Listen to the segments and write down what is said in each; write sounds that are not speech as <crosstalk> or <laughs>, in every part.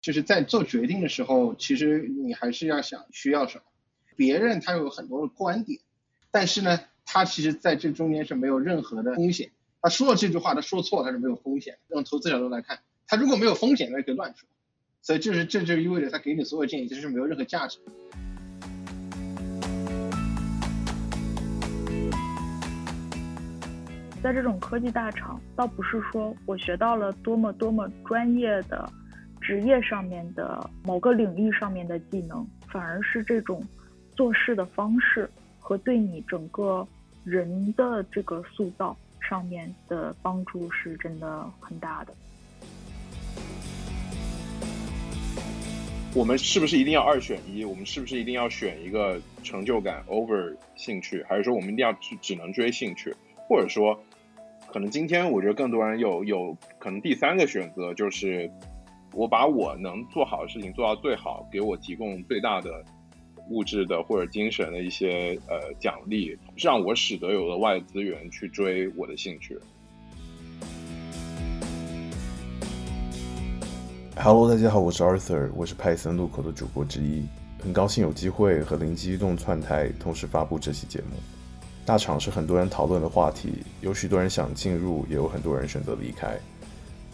就是在做决定的时候，其实你还是要想需要什么。别人他有很多的观点，但是呢，他其实在这中间是没有任何的风险。他说了这句话，他说错他是没有风险。用投资角度来看，他如果没有风险，那可以乱说。所以这是这就意味着他给你所有建议其实是没有任何价值。在这种科技大厂，倒不是说我学到了多么多么专业的职业上面的某个领域上面的技能，反而是这种做事的方式和对你整个人的这个塑造上面的帮助是真的很大的。我们是不是一定要二选一？我们是不是一定要选一个成就感 over 兴趣？还是说我们一定要只只能追兴趣？或者说，可能今天我觉得更多人有有可能第三个选择就是，我把我能做好的事情做到最好，给我提供最大的物质的或者精神的一些呃奖励，让我使得有额外资源去追我的兴趣。Hello，大家好，我是 Arthur，我是派森路口的主播之一，很高兴有机会和灵机一动串台同时发布这期节目。大厂是很多人讨论的话题，有许多人想进入，也有很多人选择离开。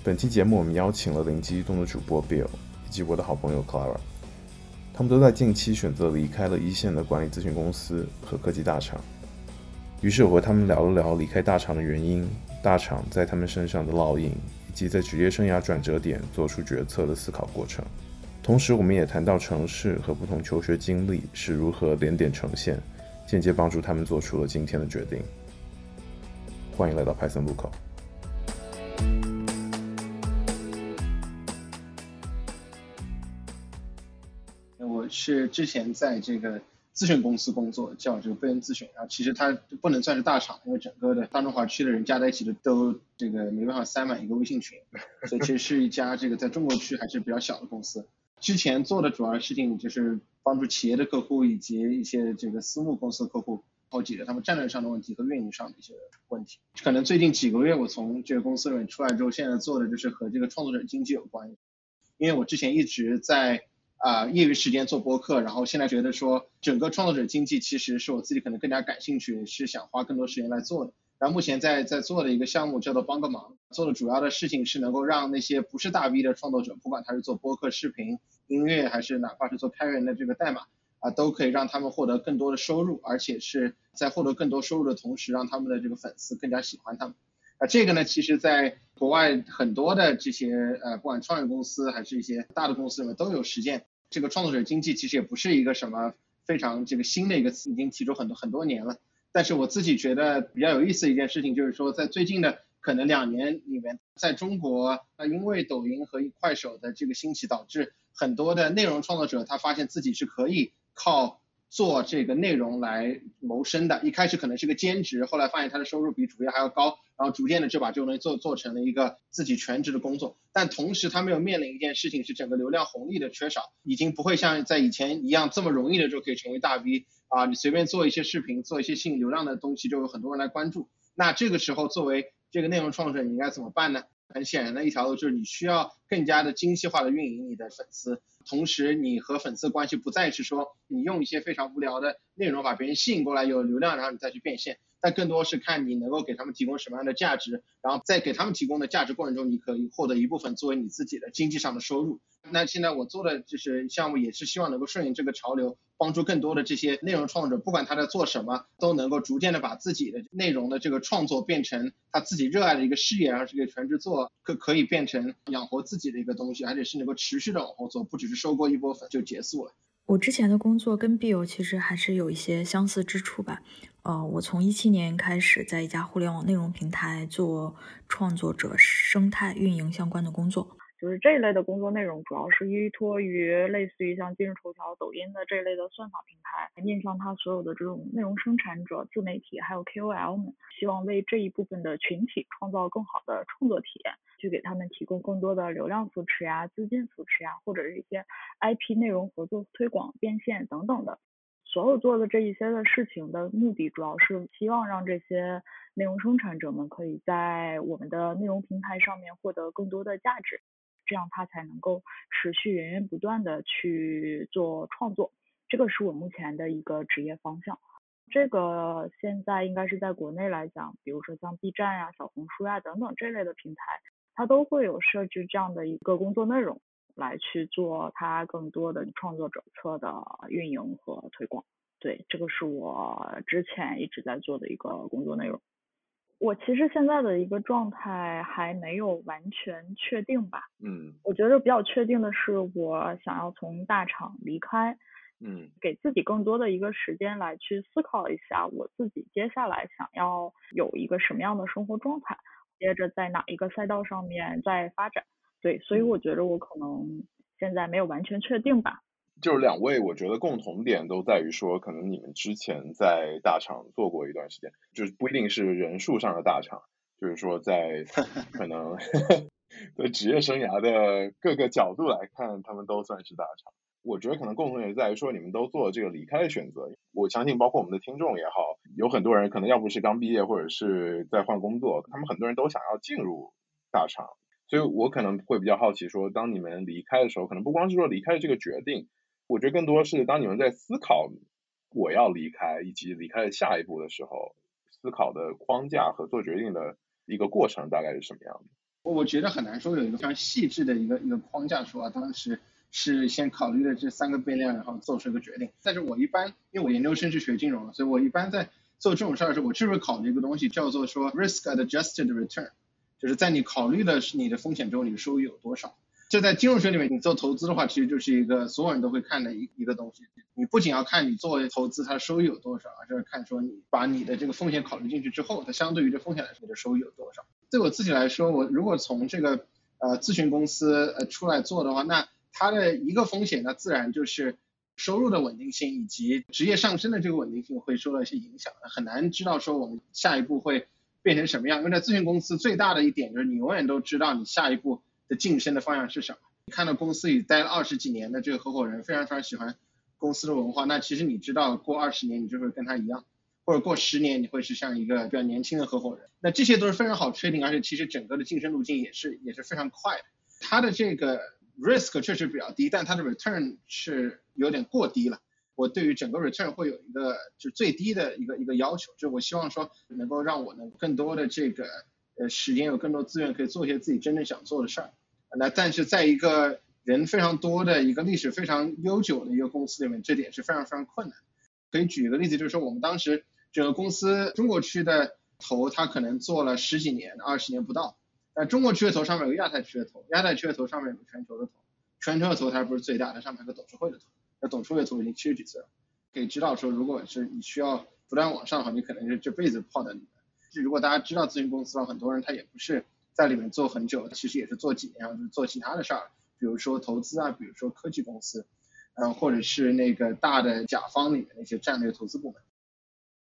本期节目我们邀请了灵机一动的主播 Bill 以及我的好朋友 Clara，他们都在近期选择离开了一线的管理咨询公司和科技大厂。于是我和他们聊了聊离开大厂的原因，大厂在他们身上的烙印。以及在职业生涯转折点做出决策的思考过程，同时我们也谈到城市和不同求学经历是如何连点呈现，间接帮助他们做出了今天的决定。欢迎来到派森路口。我是之前在这个。咨询公司工作叫这个贝恩咨询，然后其实它不能算是大厂，因为整个的大中华区的人加在一起的都这个没办法塞满一个微信群，<laughs> 所以其实是一家这个在中国区还是比较小的公司。之前做的主要事情就是帮助企业的客户以及一些这个私募公司的客户，然后解决他们战略上的问题和运营上的一些问题。可能最近几个月我从这个公司里面出来之后，现在做的就是和这个创作者经济有关，因为我之前一直在。啊，业余时间做播客，然后现在觉得说整个创作者经济其实是我自己可能更加感兴趣，是想花更多时间来做的。然后目前在在做的一个项目叫做帮个忙，做的主要的事情是能够让那些不是大 V 的创作者，不管他是做播客、视频、音乐，还是哪怕是做开源的这个代码啊，都可以让他们获得更多的收入，而且是在获得更多收入的同时，让他们的这个粉丝更加喜欢他们。啊，这个呢，其实在国外很多的这些呃，不管创业公司还是一些大的公司里面都有实践。这个创作者经济其实也不是一个什么非常这个新的一个词，已经提出很多很多年了。但是我自己觉得比较有意思的一件事情，就是说在最近的可能两年里面，在中国，那因为抖音和快手的这个兴起，导致很多的内容创作者他发现自己是可以靠。做这个内容来谋生的，一开始可能是个兼职，后来发现他的收入比主业还要高，然后逐渐的就把这个东西做做成了一个自己全职的工作。但同时他没有面临一件事情，是整个流量红利的缺少，已经不会像在以前一样这么容易的就可以成为大 V 啊，你随便做一些视频，做一些吸引流量的东西，就有很多人来关注。那这个时候作为这个内容创作者，你应该怎么办呢？很显然的一条路就是你需要更加的精细化的运营你的粉丝，同时你和粉丝关系不再是说你用一些非常无聊的内容把别人吸引过来有流量，然后你再去变现，但更多是看你能够给他们提供什么样的价值，然后在给他们提供的价值过程中，你可以获得一部分作为你自己的经济上的收入。那现在我做的就是项目，也是希望能够顺应这个潮流。帮助更多的这些内容创作者，不管他在做什么，都能够逐渐的把自己的内容的这个创作变成他自己热爱的一个事业，然后是个全职做，可可以变成养活自己的一个东西，而且是能够持续的往后做，不只是收过一波粉就结束了。我之前的工作跟 Bill 其实还是有一些相似之处吧。呃，我从一七年开始在一家互联网内容平台做创作者生态运营相关的工作。就是这一类的工作内容，主要是依托于类似于像今日头条、抖音的这一类的算法平台，面向它所有的这种内容生产者、自媒体还有 KOL 们，希望为这一部分的群体创造更好的创作体验，去给他们提供更多的流量扶持呀、资金扶持呀，或者是一些 IP 内容合作推广、变现等等的。所有做的这一些的事情的目的，主要是希望让这些内容生产者们可以在我们的内容平台上面获得更多的价值。这样他才能够持续源源不断的去做创作。这个是我目前的一个职业方向。这个现在应该是在国内来讲，比如说像 B 站呀、小红书呀等等这类的平台，它都会有设置这样的一个工作内容，来去做它更多的创作者侧的运营和推广。对，这个是我之前一直在做的一个工作内容。我其实现在的一个状态还没有完全确定吧。嗯。我觉得比较确定的是，我想要从大厂离开。嗯，给自己更多的一个时间来去思考一下，我自己接下来想要有一个什么样的生活状态，接着在哪一个赛道上面再发展。对，所以我觉得我可能现在没有完全确定吧。就是两位，我觉得共同点都在于说，可能你们之前在大厂做过一段时间，就是不一定是人数上的大厂，就是说在 <laughs> 可能 <laughs> 在职业生涯的各个角度来看，他们都算是大厂。我觉得可能共同点在于说，你们都做了这个离开的选择。我相信，包括我们的听众也好，有很多人可能要不是刚毕业，或者是在换工作，他们很多人都想要进入大厂。所以我可能会比较好奇，说当你们离开的时候，可能不光是说离开的这个决定，我觉得更多是当你们在思考我要离开以及离开下一步的时候，思考的框架和做决定的一个过程大概是什么样的？我觉得很难说有一个非常细致的一个一个框架，说啊当时。是先考虑了这三个变量，然后做出一个决定。但是我一般，因为我研究生是学金融的，所以我一般在做这种事儿的时候，我就是考虑一个东西，叫做说 risk adjusted return，就是在你考虑的是你的风险之后，你的收益有多少。就在金融学里面，你做投资的话，其实就是一个所有人都会看的一一个东西。你不仅要看你做投资它收益有多少，而是看说你把你的这个风险考虑进去之后，它相对于这风险来说，你的收益有多少。对我自己来说，我如果从这个呃咨询公司呃出来做的话，那它的一个风险呢，自然就是收入的稳定性以及职业上升的这个稳定性会受到一些影响，很难知道说我们下一步会变成什么样。因为在咨询公司最大的一点就是你永远都知道你下一步的晋升的方向是什么。你看到公司里待了二十几年的这个合伙人非常非常喜欢公司的文化，那其实你知道过二十年你就会跟他一样，或者过十年你会是像一个比较年轻的合伙人，那这些都是非常好确定，而且其实整个的晋升路径也是也是非常快的。他的这个。risk 确实比较低，但它的 return 是有点过低了。我对于整个 return 会有一个就最低的一个一个要求，就我希望说能够让我能更多的这个呃时间有更多资源可以做一些自己真正想做的事儿。那但是在一个人非常多的一个历史非常悠久的一个公司里面，这点是非常非常困难。可以举一个例子，就是说我们当时整个公司中国区的头，他可能做了十几年、二十年不到。那中国区的头上面有个亚太区的头，亚太区的头上面有个全球的头，全球的头它不是最大，它上面有个董事会的头，那董事会的头已经七十几岁了，可以知道说，如果是你需要不断往上的话，你可能是这辈子泡在里面。如果大家知道咨询公司的话，很多人他也不是在里面做很久，其实也是做几年，然后做其他的事儿，比如说投资啊，比如说科技公司，嗯，或者是那个大的甲方里面那些战略投资部门。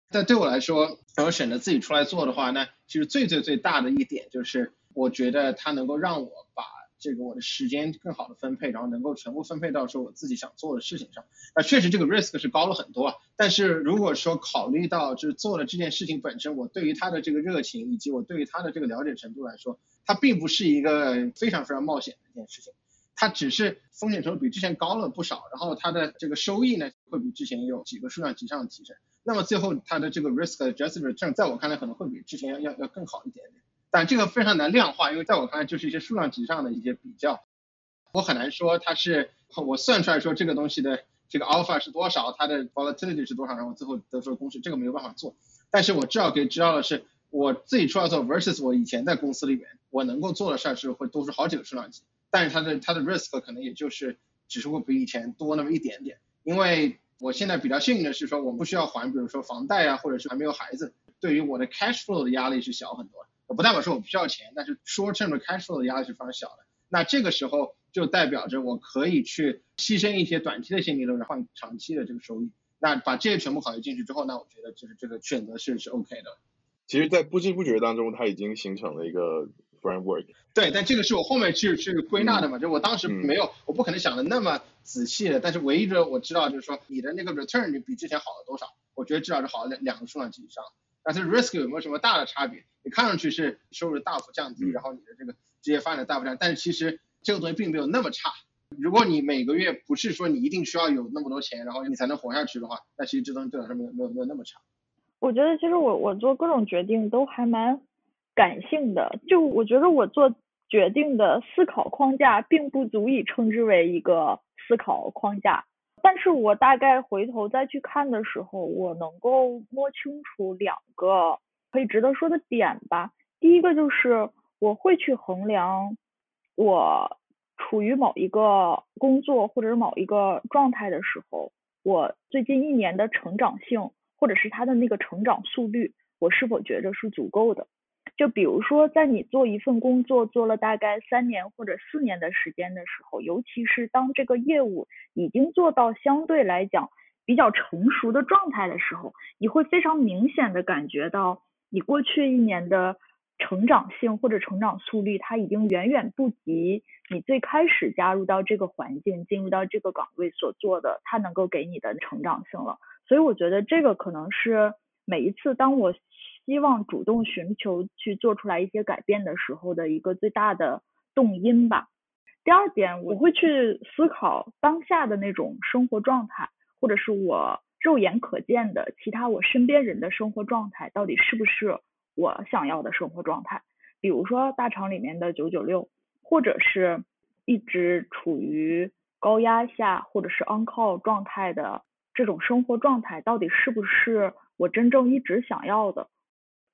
但对我来说，然后选择自己出来做的话，那其实最最最大的一点就是。我觉得它能够让我把这个我的时间更好的分配，然后能够全部分配到说我自己想做的事情上。那确实这个 risk 是高了很多啊。但是如果说考虑到就是做了这件事情本身，我对于它的这个热情以及我对于它的这个了解程度来说，它并不是一个非常非常冒险的一件事情。它只是风险程度比之前高了不少，然后它的这个收益呢会比之前有几个数量级上的提升。那么最后它的这个 risk adjusted return 在我看来可能会比之前要要要更好一点点。但这个非常难量化，因为在我看来就是一些数量级上的一些比较，我很难说它是我算出来说这个东西的这个 alpha 是多少，它的 volatility 是多少，然后最后得出的公式，这个没有办法做。但是我至少可以知道的是，我自己出来做 versus 我以前在公司里面我能够做的事儿是会多出好几个数量级，但是它的它的 risk 可能也就是只是会比以前多那么一点点。因为我现在比较幸运的是说，我不需要还，比如说房贷啊，或者是还没有孩子，对于我的 cash flow 的压力是小很多。不代表说我不需要钱，但是 short term 的 cash flow 的压力是非常小的。那这个时候就代表着我可以去牺牲一些短期的现金流，来换长期的这个收益。那把这些全部考虑进去之后，那我觉得就是这个选择是是 OK 的。其实，在不知不觉当中，它已经形成了一个 framework。对，但这个是我后面去去归纳的嘛，就我当时没有，我不可能想的那么仔细的。但是唯一的我知道就是说，你的那个 return 比之前好了多少？我觉得至少是好了两两个数量级以上。但是 risk 有没有什么大的差别？你看上去是收入大幅降低，然后你的这个职业发展大幅降，但是其实这个东西并没有那么差。如果你每个月不是说你一定需要有那么多钱，然后你才能活下去的话，那其实这东西对我来说没有没有没有那么差。我觉得其实我我做各种决定都还蛮感性的，就我觉得我做决定的思考框架并不足以称之为一个思考框架，但是我大概回头再去看的时候，我能够摸清楚两个可以值得说的点吧。第一个就是我会去衡量我。处于某一个工作或者是某一个状态的时候，我最近一年的成长性，或者是他的那个成长速率，我是否觉得是足够的？就比如说，在你做一份工作做了大概三年或者四年的时间的时候，尤其是当这个业务已经做到相对来讲比较成熟的状态的时候，你会非常明显的感觉到你过去一年的。成长性或者成长速率，它已经远远不及你最开始加入到这个环境、进入到这个岗位所做的，它能够给你的成长性了。所以我觉得这个可能是每一次当我希望主动寻求去做出来一些改变的时候的一个最大的动因吧。第二点，我会去思考当下的那种生活状态，或者是我肉眼可见的其他我身边人的生活状态，到底是不是。我想要的生活状态，比如说大厂里面的九九六，或者是一直处于高压下，或者是 on call 状态的这种生活状态，到底是不是我真正一直想要的？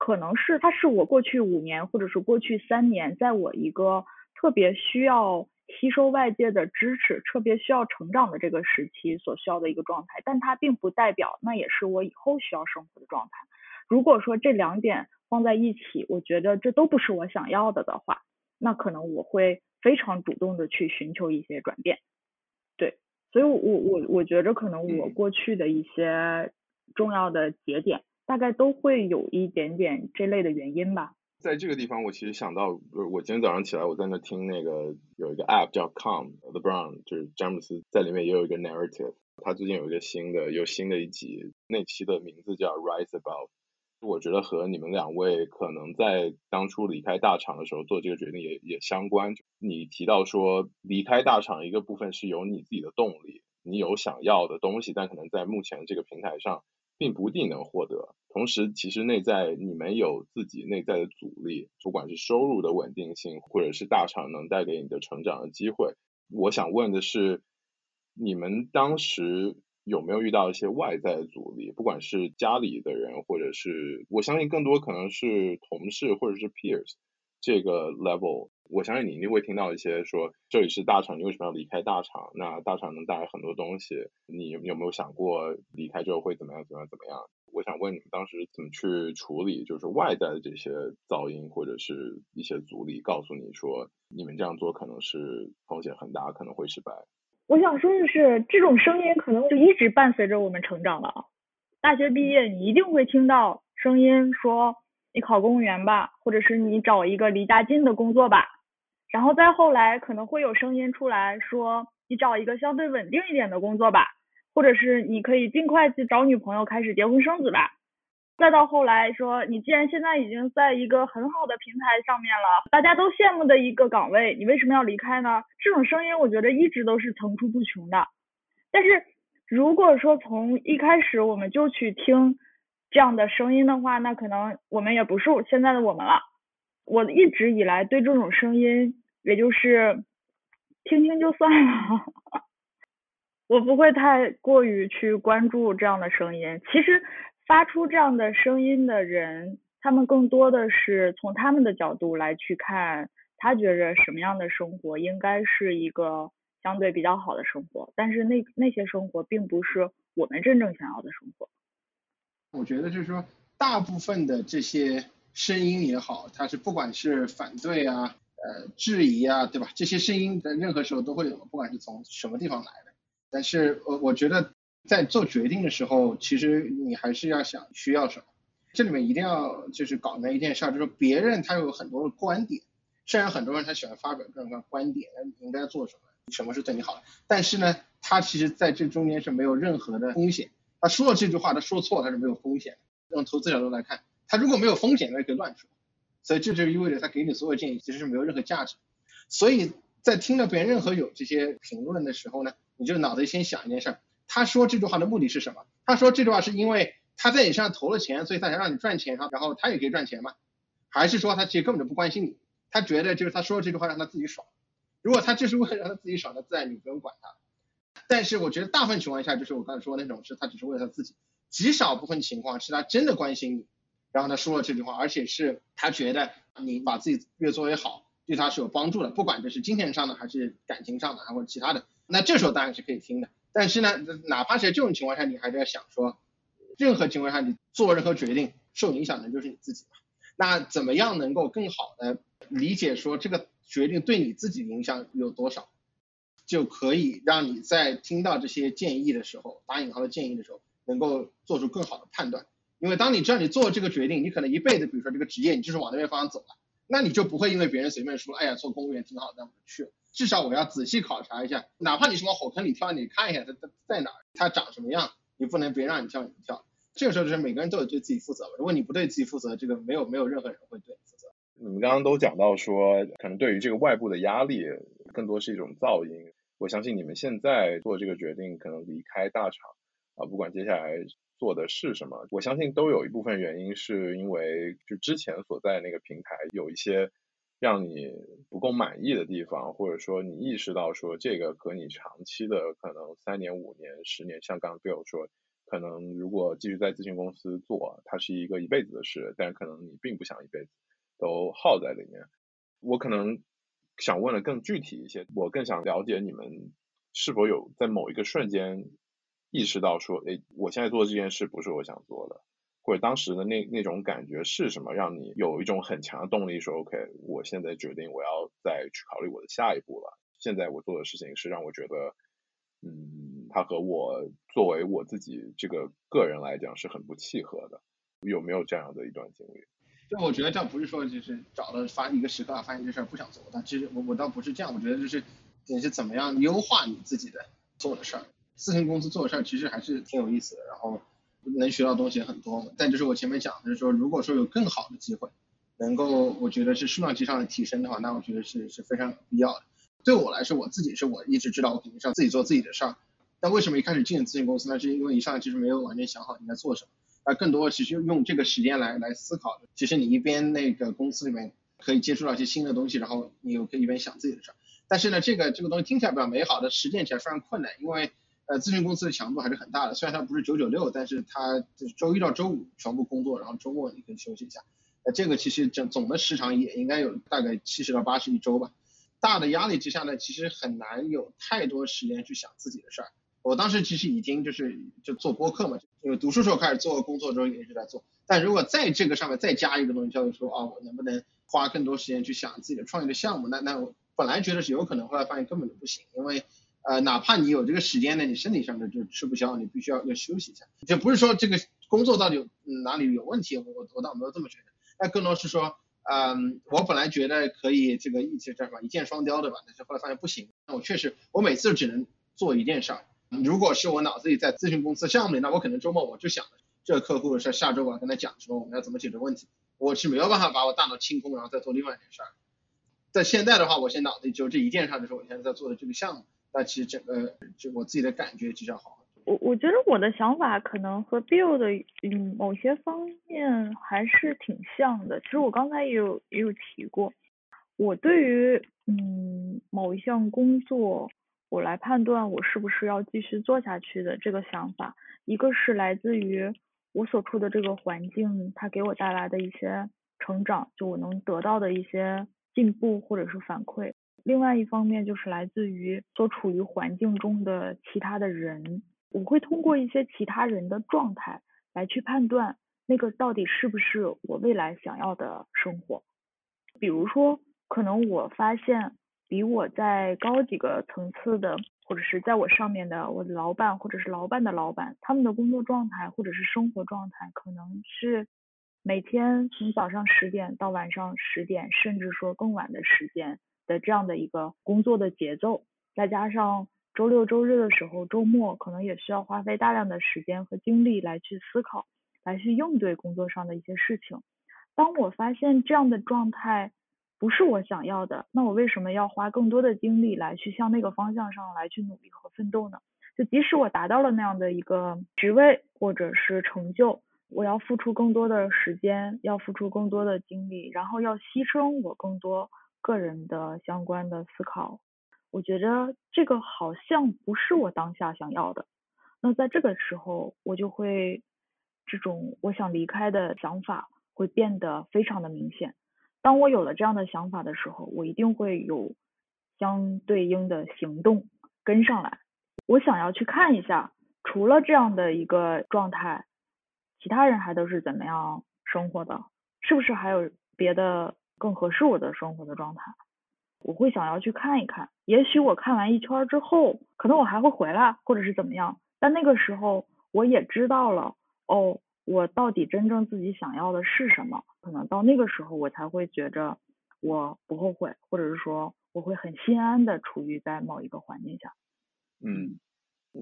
可能是它是我过去五年，或者是过去三年，在我一个特别需要吸收外界的支持、特别需要成长的这个时期所需要的一个状态，但它并不代表那也是我以后需要生活的状态。如果说这两点，放在一起，我觉得这都不是我想要的的话，那可能我会非常主动的去寻求一些转变。对，所以，我我我觉着可能我过去的一些重要的节点，大概都会有一点点这类的原因吧。在这个地方，我其实想到，我今天早上起来，我在那听那个有一个 app 叫 Calm，The Brown，就是詹姆斯在里面也有一个 narrative，他最近有一个新的，有新的一集，那期的名字叫 Rise Above。我觉得和你们两位可能在当初离开大厂的时候做这个决定也也相关。你提到说离开大厂一个部分是有你自己的动力，你有想要的东西，但可能在目前这个平台上并不一定能获得。同时，其实内在你们有自己内在的阻力，不管是收入的稳定性，或者是大厂能带给你的成长的机会。我想问的是，你们当时。有没有遇到一些外在的阻力？不管是家里的人，或者是我相信更多可能是同事或者是 peers 这个 level，我相信你一定会听到一些说这里是大厂，你为什么要离开大厂？那大厂能带来很多东西，你有没有想过离开之后会怎么样？怎么样？怎么样？我想问你们当时怎么去处理，就是外在的这些噪音或者是一些阻力，告诉你说你们这样做可能是风险很大，可能会失败。我想说的是，这种声音可能就一直伴随着我们成长了。大学毕业，你一定会听到声音说：“你考公务员吧，或者是你找一个离家近的工作吧。”然后再后来，可能会有声音出来说：“你找一个相对稳定一点的工作吧，或者是你可以尽快去找女朋友，开始结婚生子吧。”再到后来说，你既然现在已经在一个很好的平台上面了，大家都羡慕的一个岗位，你为什么要离开呢？这种声音我觉得一直都是层出不穷的。但是如果说从一开始我们就去听这样的声音的话，那可能我们也不是现在的我们了。我一直以来对这种声音，也就是听听就算了，<laughs> 我不会太过于去关注这样的声音。其实。发出这样的声音的人，他们更多的是从他们的角度来去看，他觉着什么样的生活应该是一个相对比较好的生活，但是那那些生活并不是我们真正想要的生活。我觉得就是说，大部分的这些声音也好，它是不管是反对啊、呃质疑啊，对吧？这些声音在任何时候都会有，不管是从什么地方来的。但是我我觉得。在做决定的时候，其实你还是要想需要什么。这里面一定要就是搞明白一件事，就是别人他有很多的观点，虽然很多人他喜欢发表各种各样观点，你应该做什么，什么是对你好的，但是呢，他其实在这中间是没有任何的风险。他说了这句话，他说错他是没有风险。用投资角度来看，他如果没有风险，那可以乱说。所以这就意味着他给你所有建议其实是没有任何价值。所以在听到别人任何有这些评论的时候呢，你就脑子里先想一件事儿，他说这句话的目的是什么？他说这句话是因为他在你身上投了钱，所以他想让你赚钱，然后他也可以赚钱吗？还是说他其实根本就不关心你，他觉得就是他说这句话让他自己爽。如果他就是为了让他自己爽，那自然你不用管他。但是我觉得大部分情况下，就是我刚才说的那种，是他只是为了他自己。极少部分情况是他真的关心你，然后他说了这句话，而且是他觉得你把自己越做越好，对他是有帮助的，不管这是金钱上的还是感情上的，还或者其他的。那这时候当然是可以听的。但是呢，哪怕是在这种情况下，你还是要想说，任何情况下你做任何决定，受影响的就是你自己嘛。那怎么样能够更好的理解说这个决定对你自己的影响有多少，就可以让你在听到这些建议的时候，打引号的建议的时候。能够做出更好的判断，因为当你知道你做这个决定，你可能一辈子，比如说这个职业，你就是往那边方向走了，那你就不会因为别人随便说，哎呀，做公务员挺好，那我就去。至少我要仔细考察一下，哪怕你是往火坑里跳，你看一下它它在哪儿，它长什么样，你不能别人让你跳你跳。这个时候就是每个人都有对自己负责。如果你不对自己负责，这个没有没有任何人会对你负责。你们刚刚都讲到说，可能对于这个外部的压力，更多是一种噪音。我相信你们现在做这个决定，可能离开大厂。啊，不管接下来做的是什么，我相信都有一部分原因是因为就之前所在那个平台有一些让你不够满意的地方，或者说你意识到说这个和你长期的可能三年、五年、十年，像刚刚 Bill 说，可能如果继续在咨询公司做，它是一个一辈子的事，但是可能你并不想一辈子都耗在里面。我可能想问的更具体一些，我更想了解你们是否有在某一个瞬间。意识到说，哎，我现在做这件事不是我想做的，或者当时的那那种感觉是什么，让你有一种很强的动力，说，OK，我现在决定我要再去考虑我的下一步了。现在我做的事情是让我觉得，嗯，它和我作为我自己这个个人来讲是很不契合的。有没有这样的一段经历？就我觉得这不是说就是找了发一个时刻发现这事儿不想做，但其实我我倒不是这样，我觉得就是你是怎么样优化你自己的做的事儿。咨询公司做的事儿其实还是挺有意思的，然后能学到东西也很多。但就是我前面讲的就是说，如果说有更好的机会，能够我觉得是数量级上的提升的话，那我觉得是是非常有必要的。对我来说，我自己是我一直知道我肯定是要自己做自己的事儿。但为什么一开始进咨询公司呢？是因为一上来其实没有完全想好应该做什么，而更多其实用这个时间来来思考。其实你一边那个公司里面可以接触到一些新的东西，然后你又可以一边想自己的事儿。但是呢，这个这个东西听起来比较美好，的实践起来非常困难，因为。呃，咨询公司的强度还是很大的，虽然它不是九九六，但是它就是周一到周五全部工作，然后周末你可以休息一下。呃，这个其实整总的时长也应该有大概七十到八十一周吧。大的压力之下呢，其实很难有太多时间去想自己的事儿。我当时其实已经就是就做播客嘛，就是读书时候开始做，工作之后也一直在做。但如果在这个上面再加一个东西，叫做说啊，我能不能花更多时间去想自己的创业的项目？那那我本来觉得是有可能，后来发现根本就不行，因为。呃，哪怕你有这个时间呢，你身体上的就吃不消，你必须要要休息一下。就不是说这个工作到底哪里有问题，我我倒没有这么觉得。那更多是说，嗯，我本来觉得可以这个一起叫什么一箭双雕，对吧？但是后来发现不行。那我确实，我每次只能做一件事儿。如果是我脑子里在咨询公司项目里，那我可能周末我就想这个客户是，下周我要跟他讲说我们要怎么解决问题。我是没有办法把我大脑清空，然后再做另外一件事儿。在现在的话，我现在脑子里就这一件事儿，就是我现在在做的这个项目。那其实整个就我自己的感觉比较好。我我觉得我的想法可能和 Bill 的嗯某些方面还是挺像的。其实我刚才也有也有提过，我对于嗯某一项工作，我来判断我是不是要继续做下去的这个想法，一个是来自于我所处的这个环境，它给我带来的一些成长，就我能得到的一些进步或者是反馈。另外一方面就是来自于所处于环境中的其他的人，我会通过一些其他人的状态来去判断那个到底是不是我未来想要的生活。比如说，可能我发现比我在高几个层次的，或者是在我上面的我的老板或者是老板的老板，他们的工作状态或者是生活状态，可能是每天从早上十点到晚上十点，甚至说更晚的时间。的这样的一个工作的节奏，再加上周六周日的时候，周末可能也需要花费大量的时间和精力来去思考，来去应对工作上的一些事情。当我发现这样的状态不是我想要的，那我为什么要花更多的精力来去向那个方向上来去努力和奋斗呢？就即使我达到了那样的一个职位或者是成就，我要付出更多的时间，要付出更多的精力，然后要牺牲我更多个人的相关的思考。我觉得这个好像不是我当下想要的。那在这个时候，我就会这种我想离开的想法会变得非常的明显。当我有了这样的想法的时候，我一定会有相对应的行动跟上来。我想要去看一下，除了这样的一个状态，其他人还都是怎么样生活的？是不是还有别的更合适我的生活的状态？我会想要去看一看。也许我看完一圈之后，可能我还会回来，或者是怎么样。但那个时候，我也知道了，哦，我到底真正自己想要的是什么？可能到那个时候，我才会觉着我不后悔，或者是说我会很心安的处于在某一个环境下。嗯，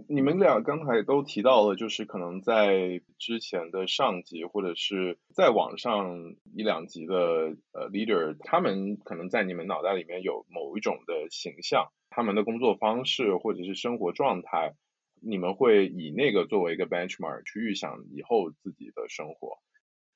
你们俩刚才都提到了，就是可能在之前的上级或者是再往上一两级的呃 leader，他们可能在你们脑袋里面有某一种的形象，他们的工作方式或者是生活状态，你们会以那个作为一个 benchmark 去预想以后自己的生活。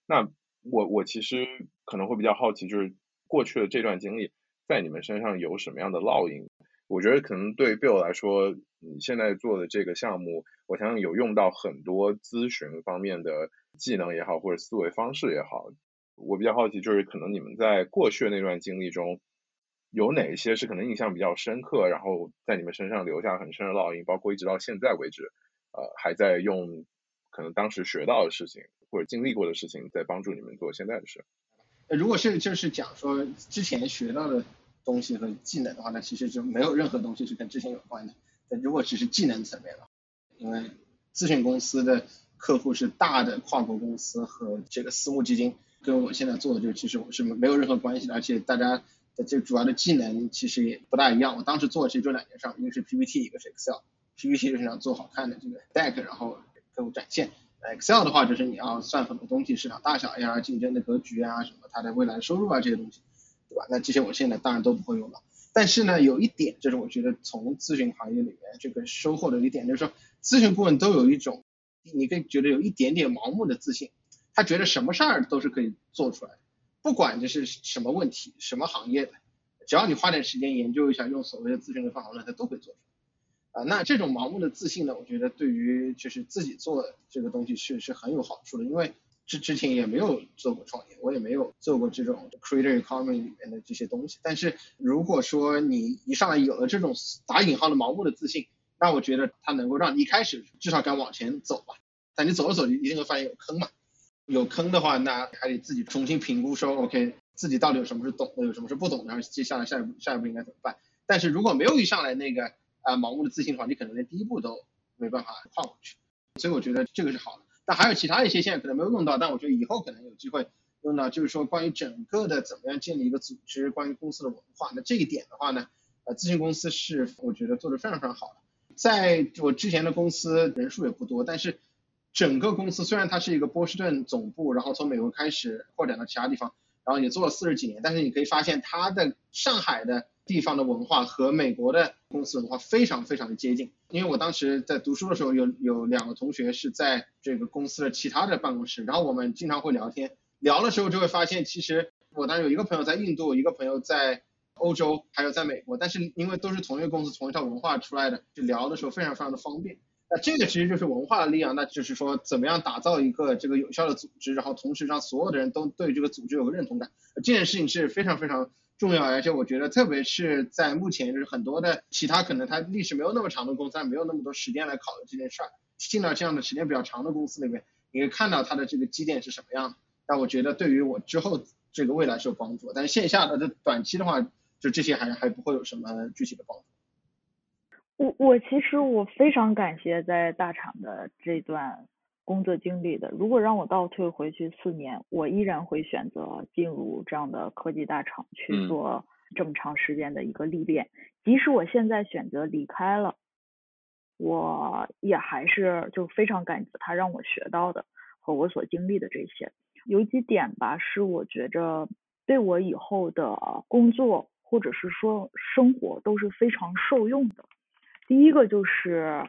那我我其实可能会比较好奇，就是过去的这段经历在你们身上有什么样的烙印？我觉得可能对 Bill 来说，你现在做的这个项目，我相信有用到很多咨询方面的技能也好，或者思维方式也好。我比较好奇，就是可能你们在过去的那段经历中，有哪一些是可能印象比较深刻，然后在你们身上留下很深的烙印，包括一直到现在为止，呃，还在用可能当时学到的事情或者经历过的事情，在帮助你们做现在的事。如果是就是讲说之前学到的。东西和技能的话，那其实就没有任何东西是跟之前有关的。但如果只是技能层面的，因为咨询公司的客户是大的跨国公司和这个私募基金，跟我现在做的就其实我是没有任何关系的。而且大家的这主要的技能其实也不大一样。我当时做的其实就两件事，一个是 PPT，一个是 Excel。PPT 就是想做好看的这个 deck，然后给客户展现。Excel 的话就是你要算很多东西，市场大小呀、竞争的格局啊、什么它的未来收入啊这些东西。对吧？那这些我现在当然都不会用了。但是呢，有一点就是我觉得从咨询行业里面这个收获的一点，就是说咨询顾问都有一种，你可以觉得有一点点盲目的自信，他觉得什么事儿都是可以做出来的，不管这是什么问题、什么行业的，只要你花点时间研究一下，用所谓的咨询的方法论，他都会做出来。啊，那这种盲目的自信呢，我觉得对于就是自己做这个东西是是很有好处的，因为。之之前也没有做过创业，我也没有做过这种 creator economy 里面的这些东西。但是如果说你一上来有了这种打引号的盲目的自信，那我觉得它能够让你一开始至少敢往前走吧。但你走着走着一定会发现有坑嘛。有坑的话，那还得自己重新评估说，OK，自己到底有什么是懂的，有什么是不懂的，然后接下来下一步下一步应该怎么办。但是如果没有一上来那个啊盲目的自信的话，你可能连第一步都没办法跨过去。所以我觉得这个是好的。但还有其他一些现在可能没有用到，但我觉得以后可能有机会用到，就是说关于整个的怎么样建立一个组织，关于公司的文化。那这一点的话呢，呃，咨询公司是我觉得做的非常非常好的。在我之前的公司人数也不多，但是整个公司虽然它是一个波士顿总部，然后从美国开始扩展到其他地方，然后也做了四十几年，但是你可以发现它的上海的。地方的文化和美国的公司文化非常非常的接近，因为我当时在读书的时候，有有两个同学是在这个公司的其他的办公室，然后我们经常会聊天，聊的时候就会发现，其实我当时有一个朋友在印度，一个朋友在欧洲，还有在美国，但是因为都是同一个公司，同一套文化出来的，就聊的时候非常非常的方便。那这个其实就是文化的力量，那就是说怎么样打造一个这个有效的组织，然后同时让所有的人都对这个组织有个认同感，这件事情是非常非常。重要，而且我觉得，特别是在目前，就是很多的其他可能它历史没有那么长的公司，它没有那么多时间来考虑这件事儿。进到这样的时间比较长的公司里面，你可以看到它的这个积淀是什么样的。但我觉得对于我之后这个未来是有帮助，但是线下的这短期的话，就这些还还不会有什么具体的帮助。我我其实我非常感谢在大厂的这段。工作经历的，如果让我倒退回去四年，我依然会选择进入这样的科技大厂去做这么长时间的一个历练。即使我现在选择离开了，我也还是就非常感激他让我学到的和我所经历的这些。有几点吧，是我觉着对我以后的工作或者是说生活都是非常受用的。第一个就是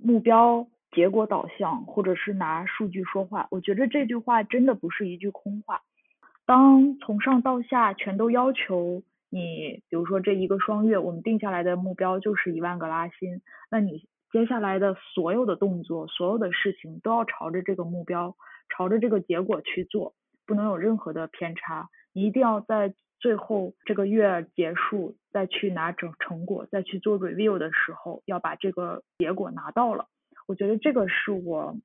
目标结果导向，或者是拿数据说话。我觉得这句话真的不是一句空话。当从上到下全都要求你，比如说这一个双月，我们定下来的目标就是一万个拉新，那你接下来的所有的动作、所有的事情都要朝着这个目标、朝着这个结果去做，不能有任何的偏差。一定要在最后这个月结束再去拿整成果，再去做 review 的时候，要把这个结果拿到了。我觉得这个是我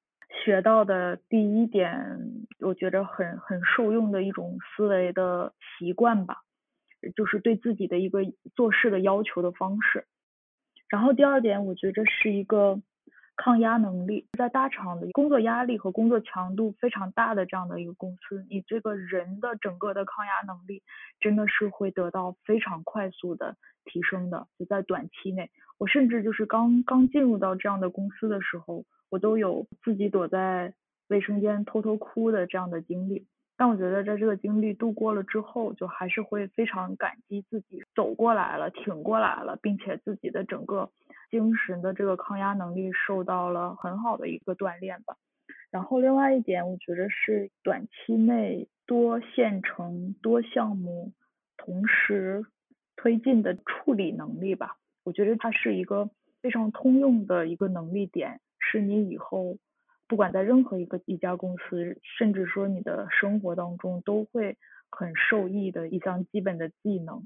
学到的第一点，我觉得很很受用的一种思维的习惯吧，就是对自己的一个做事的要求的方式。然后第二点，我觉得是一个。抗压能力，在大厂的工作压力和工作强度非常大的这样的一个公司，你这个人的整个的抗压能力真的是会得到非常快速的提升的。就在短期内，我甚至就是刚刚进入到这样的公司的时候，我都有自己躲在卫生间偷偷哭的这样的经历。但我觉得在这个经历度过了之后，就还是会非常感激自己走过来了、挺过来了，并且自己的整个精神的这个抗压能力受到了很好的一个锻炼吧。然后另外一点，我觉得是短期内多线程、多项目同时推进的处理能力吧。我觉得它是一个非常通用的一个能力点，是你以后。不管在任何一个一家公司，甚至说你的生活当中，都会很受益的一项基本的技能。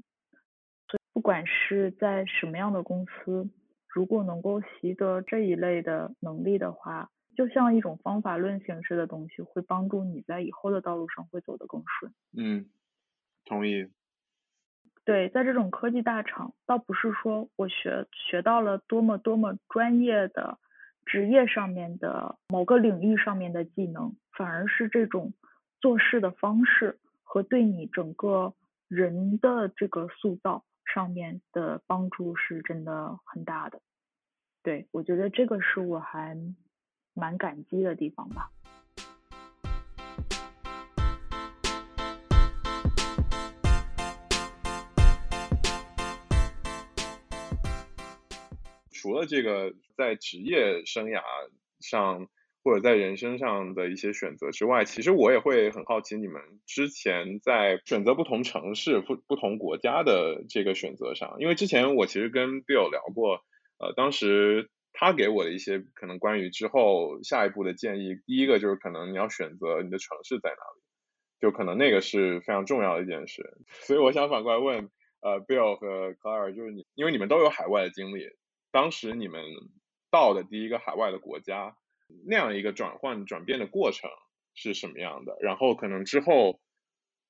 所以，不管是在什么样的公司，如果能够习得这一类的能力的话，就像一种方法论形式的东西，会帮助你在以后的道路上会走得更顺。嗯，同意。对，在这种科技大厂，倒不是说我学学到了多么多么专业的。职业上面的某个领域上面的技能，反而是这种做事的方式和对你整个人的这个塑造上面的帮助是真的很大的。对我觉得这个是我还蛮感激的地方吧。除了这个在职业生涯上或者在人生上的一些选择之外，其实我也会很好奇你们之前在选择不同城市、不不同国家的这个选择上，因为之前我其实跟 Bill 聊过，呃，当时他给我的一些可能关于之后下一步的建议，第一个就是可能你要选择你的城市在哪里，就可能那个是非常重要的一件事。所以我想反过来问，呃，Bill 和 Clara，就是你，因为你们都有海外的经历。当时你们到的第一个海外的国家，那样一个转换转变的过程是什么样的？然后可能之后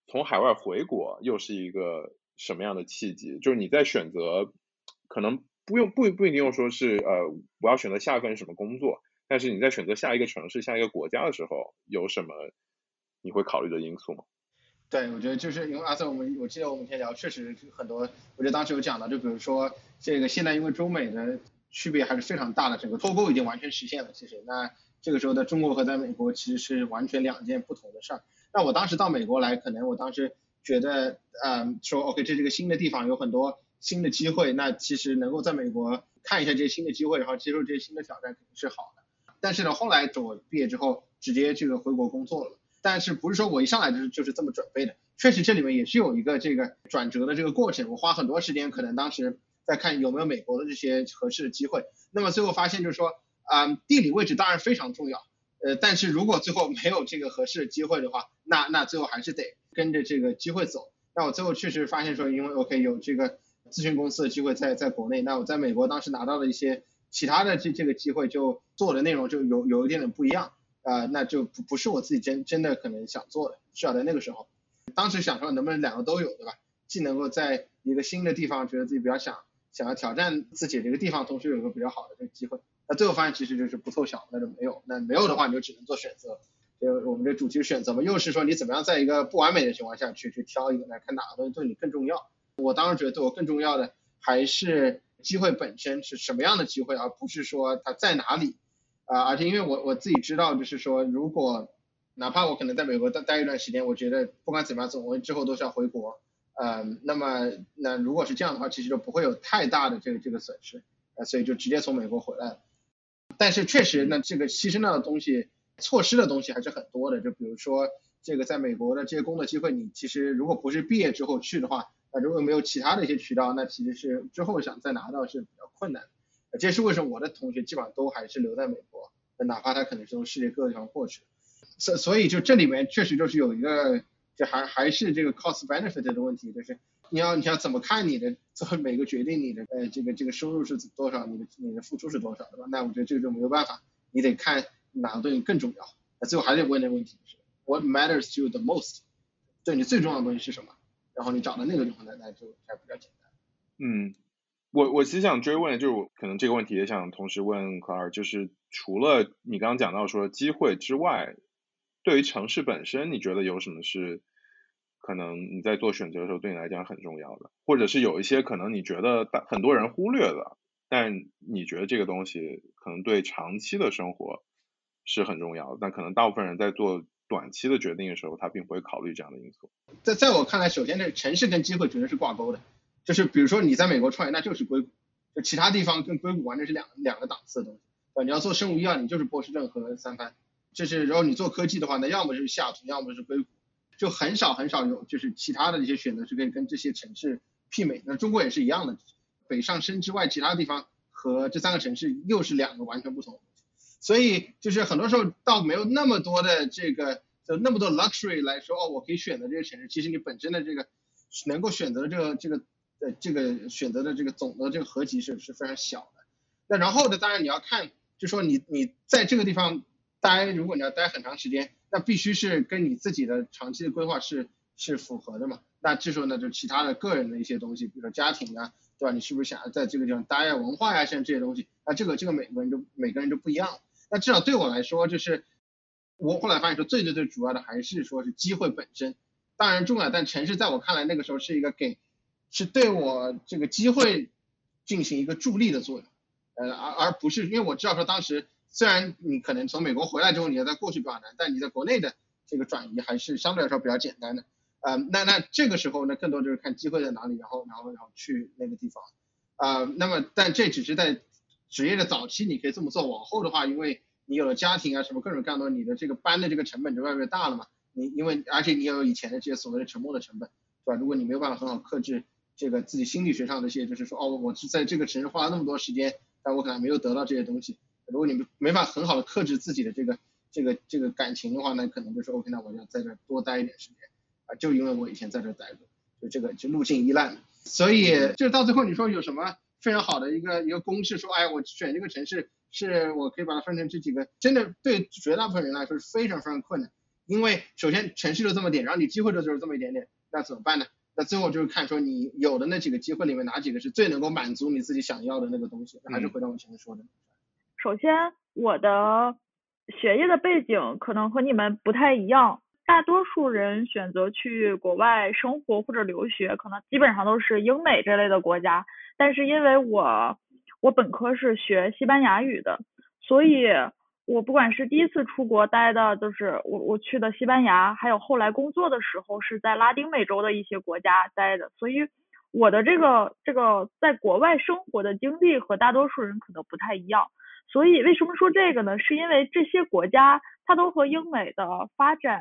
从海外回国又是一个什么样的契机？就是你在选择，可能不用不不一定要说是呃我要选择下一份什么工作，但是你在选择下一个城市、下一个国家的时候，有什么你会考虑的因素吗？对，我觉得就是因为阿瑟，我们我记得我们以前聊，确实很多，我觉得当时有讲到，就比如说这个现在因为中美的区别还是非常大的，整个脱钩已经完全实现了，其实那这个时候的中国和在美国其实是完全两件不同的事儿。那我当时到美国来，可能我当时觉得，嗯，说 OK，这是个新的地方，有很多新的机会，那其实能够在美国看一下这些新的机会，然后接受这些新的挑战，肯定是好的。但是呢，后来我毕业之后，直接这个回国工作了。但是不是说我一上来就是就是这么准备的？确实这里面也是有一个这个转折的这个过程。我花很多时间，可能当时再看有没有美国的这些合适的机会。那么最后发现就是说，啊，地理位置当然非常重要，呃，但是如果最后没有这个合适的机会的话，那那最后还是得跟着这个机会走。那我最后确实发现说，因为 OK 有这个咨询公司的机会在在国内，那我在美国当时拿到的一些其他的这这个机会，就做的内容就有有一点点不一样。啊，那就不不是我自己真真的可能想做的，至少在那个时候，当时想说能不能两个都有，对吧？既能够在一个新的地方觉得自己比较想想要挑战自己这个地方，同时有一个比较好的这个机会，那最后发现其实就是不凑巧，那就没有。那没有的话，你就只能做选择。就我们这主题选择嘛，又是说你怎么样在一个不完美的情况下去去挑一个来看哪个东西对你更重要。我当时觉得对我更重要的还是机会本身是什么样的机会，而不是说它在哪里。啊，而且因为我我自己知道，就是说，如果哪怕我可能在美国待待一段时间，我觉得不管怎么样，总归之后都是要回国。嗯，那么那如果是这样的话，其实就不会有太大的这个这个损失，呃，所以就直接从美国回来了。但是确实呢，这个牺牲掉的东西、错失的东西还是很多的。就比如说这个在美国的这些工作机会，你其实如果不是毕业之后去的话，那如果没有其他的一些渠道，那其实是之后想再拿到是比较困难的。这是为什么我的同学基本上都还是留在美国，哪怕他可能是从世界各个地方过去。所所以就这里面确实就是有一个。这还还是这个 cost benefit 的问题，就是你要你要怎么看你的做每个决定，你的呃这个这个收入是多少，你的你的付出是多少，对吧？那我觉得这个就没有办法，你得看哪个对你更重要。那最后还得问的问题是 what matters to you the most，对你最重要的东西是什么？然后你找到那个地方，那那就还比较简单。嗯，我我其实想追问的就是，可能这个问题也想同时问 c l a r 就是除了你刚刚讲到说机会之外。对于城市本身，你觉得有什么是可能你在做选择的时候对你来讲很重要的，或者是有一些可能你觉得很多人忽略了，但你觉得这个东西可能对长期的生活是很重要的，但可能大部分人在做短期的决定的时候，他并不会考虑这样的因素。在在我看来，首先这城市跟机会绝对是挂钩的，就是比如说你在美国创业，那就是硅谷，就其他地方跟硅谷完全是两两个档次的东西。对，你要做生物医药，你就是波士顿和三藩。就是，然后你做科技的话，那要么是下图，要么是硅谷，就很少很少有就是其他的一些选择是可以跟这些城市媲美。那中国也是一样的，北上深之外，其他地方和这三个城市又是两个完全不同。所以就是很多时候倒没有那么多的这个，就那么多 luxury 来说，哦，我可以选择这些城市。其实你本身的这个能够选择这个这个呃这个选择的这个总的这个合集是是非常小的。那然后呢，当然你要看，就说你你在这个地方。待，如果你要待很长时间，那必须是跟你自己的长期的规划是是符合的嘛？那这时候呢，就其他的个人的一些东西，比如说家庭啊，对吧？你是不是想要在这个地方待呀？文化呀，像这些东西，那这个这个每个人就每个人就不一样。那至少对我来说，就是我后来发现说，最最最主要的还是说是机会本身，当然重要，但城市在我看来那个时候是一个给，是对我这个机会进行一个助力的作用，呃，而而不是因为我知道说当时。虽然你可能从美国回来之后，你要在过去比较难，但你在国内的这个转移还是相对来说比较简单的。呃，那那这个时候呢，更多就是看机会在哪里，然后然后然后去那个地方。啊，那么但这只是在职业的早期你可以这么做，往后的话，因为你有了家庭啊什么各种各样的，你的这个搬的这个成本就越来越大了嘛。你因为而且你有以前的这些所谓的沉没的成本，对吧？如果你没有办法很好克制这个自己心理学上的一些，就是说哦，我是在这个城市花了那么多时间，但我可能没有得到这些东西。如果你们没法很好的克制自己的这个这个这个感情的话，那可能就是 OK，那我要在这多待一点时间啊，就因为我以前在这待过，就这个就路径依赖嘛。所以就是到最后你说有什么非常好的一个一个公式，说哎，我选这个城市是我可以把它分成这几个，真的对绝大部分人来说是非常非常困难，因为首先城市就这么点，然后你机会就就是这么一点点，那怎么办呢？那最后就是看说你有的那几个机会里面哪几个是最能够满足你自己想要的那个东西，还是回到我前面说的。首先，我的学业的背景可能和你们不太一样。大多数人选择去国外生活或者留学，可能基本上都是英美这类的国家。但是因为我我本科是学西班牙语的，所以我不管是第一次出国待的，就是我我去的西班牙，还有后来工作的时候是在拉丁美洲的一些国家待的，所以我的这个这个在国外生活的经历和大多数人可能不太一样。所以为什么说这个呢？是因为这些国家它都和英美的发展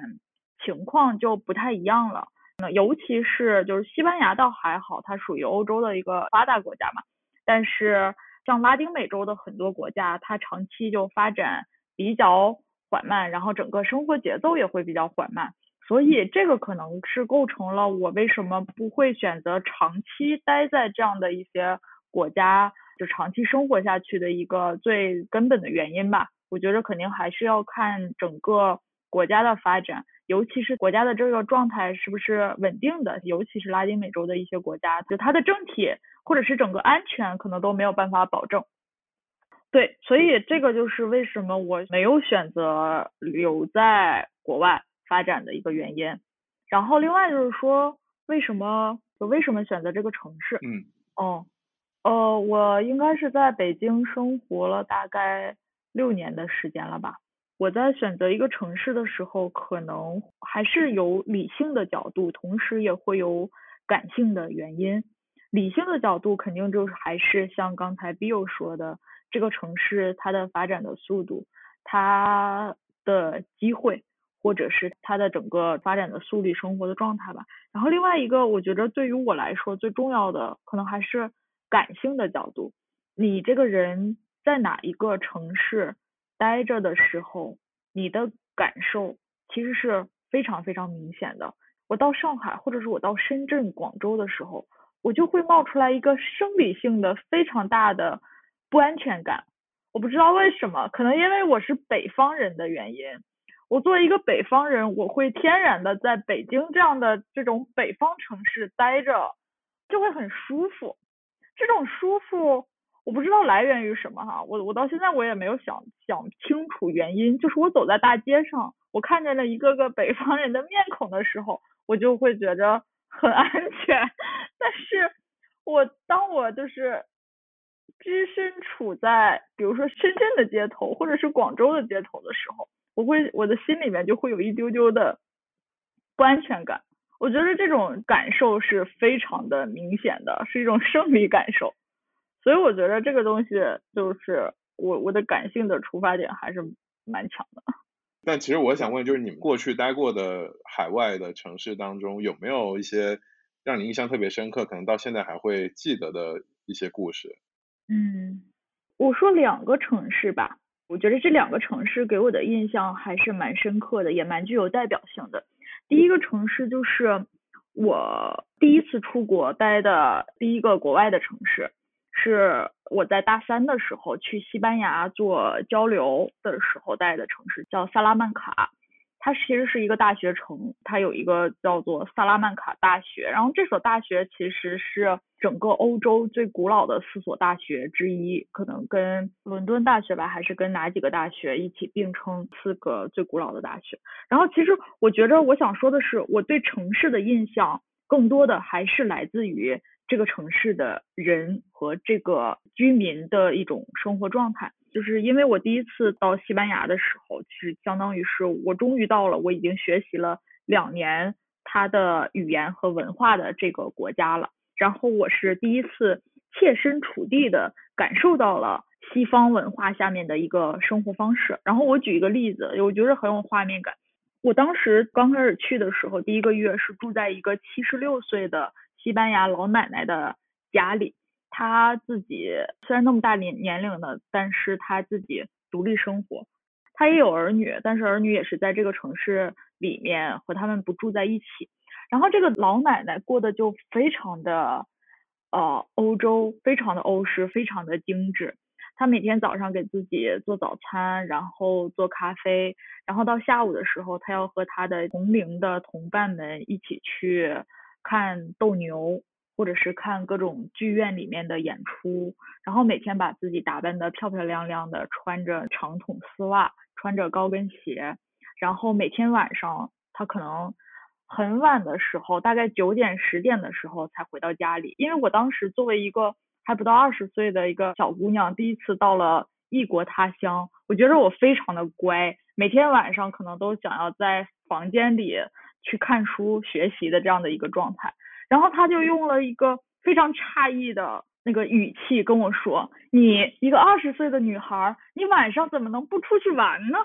情况就不太一样了。那尤其是就是西班牙倒还好，它属于欧洲的一个发达国家嘛。但是像拉丁美洲的很多国家，它长期就发展比较缓慢，然后整个生活节奏也会比较缓慢。所以这个可能是构成了我为什么不会选择长期待在这样的一些国家。就长期生活下去的一个最根本的原因吧，我觉得肯定还是要看整个国家的发展，尤其是国家的这个状态是不是稳定的，尤其是拉丁美洲的一些国家，就它的政体或者是整个安全可能都没有办法保证。对，所以这个就是为什么我没有选择留在国外发展的一个原因。然后另外就是说，为什么我为什么选择这个城市？嗯，哦。呃，我应该是在北京生活了大概六年的时间了吧。我在选择一个城市的时候，可能还是有理性的角度，同时也会有感性的原因。理性的角度肯定就是还是像刚才 Bill 说的，这个城市它的发展的速度，它的机会，或者是它的整个发展的速率、生活的状态吧。然后另外一个，我觉得对于我来说最重要的，可能还是感性的角度。你这个人在哪一个城市？待着的时候，你的感受其实是非常非常明显的。我到上海，或者是我到深圳、广州的时候，我就会冒出来一个生理性的非常大的不安全感。我不知道为什么，可能因为我是北方人的原因。我作为一个北方人，我会天然的在北京这样的这种北方城市待着，就会很舒服。这种舒服。我不知道来源于什么哈，我我到现在我也没有想想清楚原因。就是我走在大街上，我看见了一个个北方人的面孔的时候，我就会觉得很安全。但是，我当我就是只身处在比如说深圳的街头或者是广州的街头的时候，我会我的心里面就会有一丢丢的不安全感。我觉得这种感受是非常的明显的，是一种生理感受。所以我觉得这个东西就是我我的感性的出发点还是蛮强的。但其实我想问，就是你们过去待过的海外的城市当中，有没有一些让你印象特别深刻，可能到现在还会记得的一些故事？嗯，我说两个城市吧，我觉得这两个城市给我的印象还是蛮深刻的，也蛮具有代表性的。第一个城市就是我第一次出国待的第一个国外的城市。是我在大三的时候去西班牙做交流的时候待的城市，叫萨拉曼卡。它其实是一个大学城，它有一个叫做萨拉曼卡大学。然后这所大学其实是整个欧洲最古老的四所大学之一，可能跟伦敦大学吧，还是跟哪几个大学一起并称四个最古老的大学。然后其实我觉着我想说的是，我对城市的印象更多的还是来自于。这个城市的人和这个居民的一种生活状态，就是因为我第一次到西班牙的时候，其实相当于是我终于到了我已经学习了两年它的语言和文化的这个国家了。然后我是第一次切身处地的感受到了西方文化下面的一个生活方式。然后我举一个例子，我觉得很有画面感。我当时刚开始去的时候，第一个月是住在一个七十六岁的。西班牙老奶奶的家里，她自己虽然那么大年年龄的，但是她自己独立生活，她也有儿女，但是儿女也是在这个城市里面和他们不住在一起。然后这个老奶奶过得就非常的呃欧洲，非常的欧式，非常的精致。她每天早上给自己做早餐，然后做咖啡，然后到下午的时候，她要和她的同龄的同伴们一起去。看斗牛，或者是看各种剧院里面的演出，然后每天把自己打扮的漂漂亮亮的，穿着长筒丝袜，穿着高跟鞋，然后每天晚上他可能很晚的时候，大概九点十点的时候才回到家里。因为我当时作为一个还不到二十岁的一个小姑娘，第一次到了异国他乡，我觉得我非常的乖，每天晚上可能都想要在房间里。去看书学习的这样的一个状态，然后他就用了一个非常诧异的那个语气跟我说：“你一个二十岁的女孩，你晚上怎么能不出去玩呢？”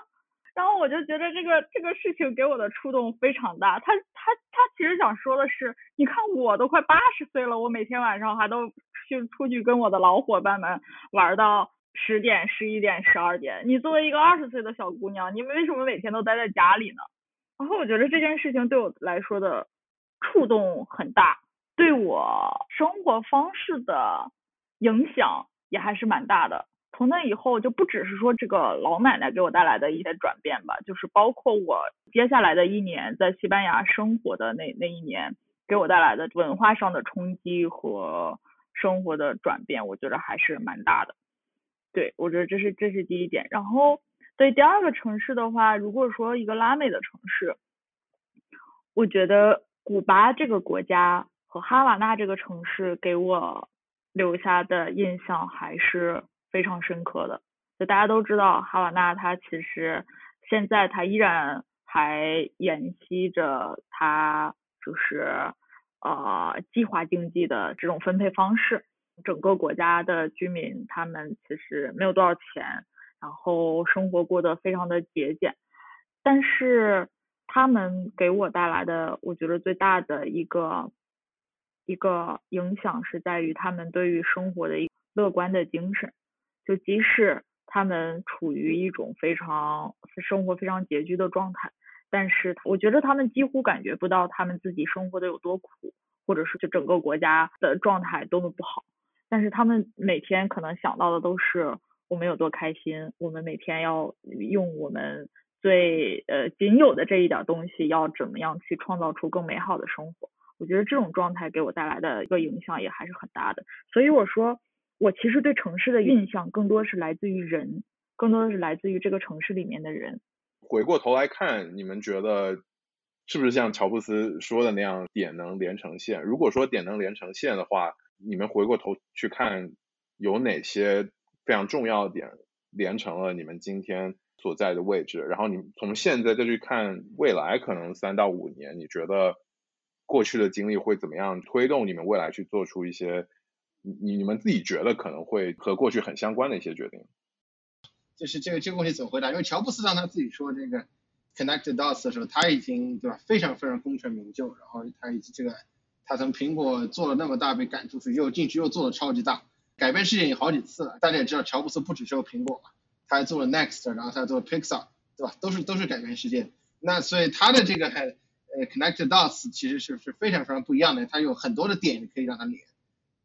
然后我就觉得这个这个事情给我的触动非常大。他他他其实想说的是，你看我都快八十岁了，我每天晚上还都去出去跟我的老伙伴们玩到十点、十一点、十二点。你作为一个二十岁的小姑娘，你为什么每天都待在家里呢？然后我觉得这件事情对我来说的触动很大，对我生活方式的影响也还是蛮大的。从那以后就不只是说这个老奶奶给我带来的一些转变吧，就是包括我接下来的一年在西班牙生活的那那一年给我带来的文化上的冲击和生活的转变，我觉得还是蛮大的。对，我觉得这是这是第一点。然后。对第二个城市的话，如果说一个拉美的城市，我觉得古巴这个国家和哈瓦那这个城市给我留下的印象还是非常深刻的。就大家都知道，哈瓦那它其实现在它依然还沿袭着它就是呃计划经济的这种分配方式。整个国家的居民他们其实没有多少钱，然后生活过得非常的节俭，但是他们给我带来的，我觉得最大的一个一个影响是在于他们对于生活的一乐观的精神，就即使他们处于一种非常生活非常拮据的状态，但是我觉得他们几乎感觉不到他们自己生活的有多苦，或者是就整个国家的状态多么不好。但是他们每天可能想到的都是我们有多开心，我们每天要用我们最呃仅有的这一点东西，要怎么样去创造出更美好的生活？我觉得这种状态给我带来的一个影响也还是很大的。所以我说，我其实对城市的印象更多是来自于人，更多的是来自于这个城市里面的人。回过头来看，你们觉得是不是像乔布斯说的那样，点能连成线？如果说点能连成线的话。你们回过头去看，有哪些非常重要的点连成了你们今天所在的位置？然后你从现在再去看未来，可能三到五年，你觉得过去的经历会怎么样推动你们未来去做出一些你你们自己觉得可能会和过去很相关的一些决定？就是这个这个问题怎么回答？因为乔布斯让他自己说这个 connected dots 的时候，他已经对吧非常非常功成名就，然后他已经这个。他从苹果做了那么大被赶出去，又进去又做的超级大，改变世界也好几次了。大家也知道，乔布斯不只是有苹果嘛，他还做了 Next，然后他做了 Pixar，对吧？都是都是改变世界。那所以他的这个还呃 Connected Dots 其实是是非常非常不一样的，他有很多的点可以让他连。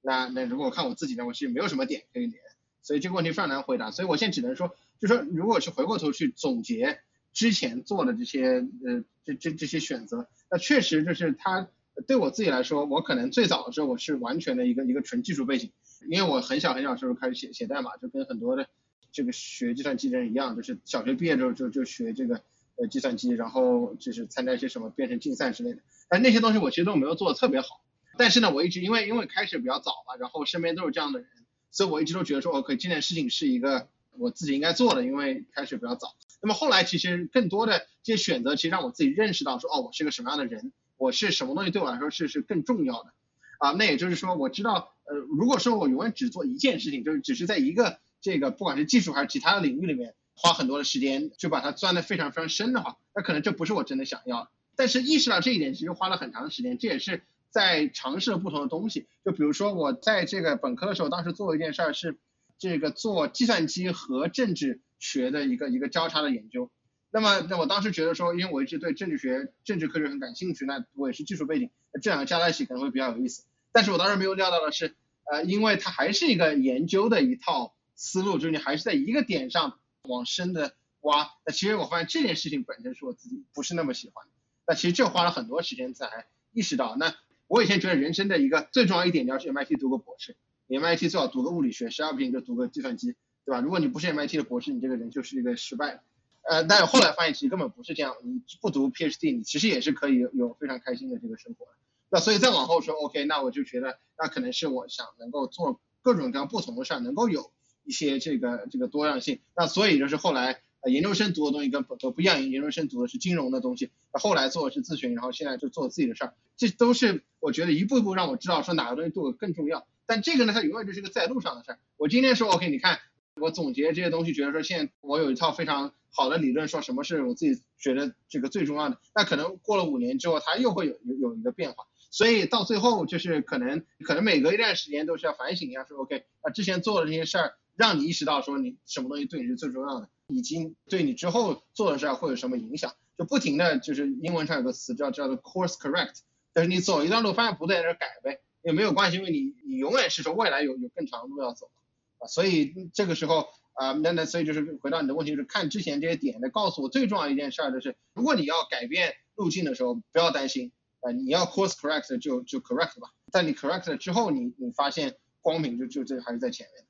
那那如果我看我自己呢，我其实没有什么点可以连，所以这个问题非常难回答。所以我现在只能说，就说如果是回过头去总结之前做的这些呃这这这些选择，那确实就是他。对我自己来说，我可能最早的时候我是完全的一个一个纯技术背景，因为我很小很小时候开始写写代码，就跟很多的这个学计算机的人一样，就是小学毕业之后就就学这个呃计算机，然后就是参加一些什么编程竞赛之类的。但那些东西我其实都没有做的特别好，但是呢，我一直因为因为开始比较早吧，然后身边都是这样的人，所以我一直都觉得说，OK，这件事情是一个我自己应该做的，因为开始比较早。那么后来其实更多的这些选择，其实让我自己认识到说，哦，我是个什么样的人。我是什么东西对我来说是是更重要的啊？那也就是说，我知道，呃，如果说我永远只做一件事情，就是只是在一个这个不管是技术还是其他的领域里面花很多的时间，就把它钻得非常非常深的话，那可能这不是我真的想要。但是意识到这一点，其实花了很长时间，这也是在尝试了不同的东西。就比如说我在这个本科的时候，当时做一件事儿是这个做计算机和政治学的一个一个交叉的研究。那么，那我当时觉得说，因为我一直对政治学、政治科学很感兴趣，那我也是技术背景，这两个加在一起可能会比较有意思。但是我当时没有料到的是，呃，因为它还是一个研究的一套思路，就是你还是在一个点上往深的挖。那其实我发现这件事情本身是我自己不是那么喜欢。那其实这花了很多时间才意识到。那我以前觉得人生的一个最重要一点，你要去 MIT 读个博士，MIT 最好读个物理学，实在不行就读个计算机，对吧？如果你不是 MIT 的博士，你这个人就是一个失败。呃，但后来发现其实根本不是这样，你不读 PhD，你其实也是可以有非常开心的这个生活。那所以再往后说，OK，那我就觉得那可能是我想能够做各种各样不同的事儿，能够有一些这个这个多样性。那所以就是后来研究生读的东西跟都不一样，研究生读的是金融的东西，后来做的是咨询，然后现在就做自己的事儿，这都是我觉得一步一步让我知道说哪个东西对我更重要。但这个呢，它永远就是个在路上的事儿。我今天说 OK，你看。我总结这些东西，觉得说现在我有一套非常好的理论，说什么是我自己觉得这个最重要的。那可能过了五年之后，它又会有有有一个变化。所以到最后就是可能可能每隔一段时间都是要反省一下，说 OK 啊，之前做的这些事儿，让你意识到说你什么东西对你是最重要的，以及对你之后做的事儿会有什么影响，就不停的就是英文上有个词叫叫做 course correct，就是你走一段路发现不对，那改呗，也没有关系，因为你你永远是说未来有有更长的路要走。啊，所以这个时候啊，那那所以就是回到你的问题，就是看之前这些点来告诉我最重要一件事儿，就是如果你要改变路径的时候，不要担心啊，你要 course correct 就就 correct 吧，在你 correct 之后，你你发现光明就就这还是在前面。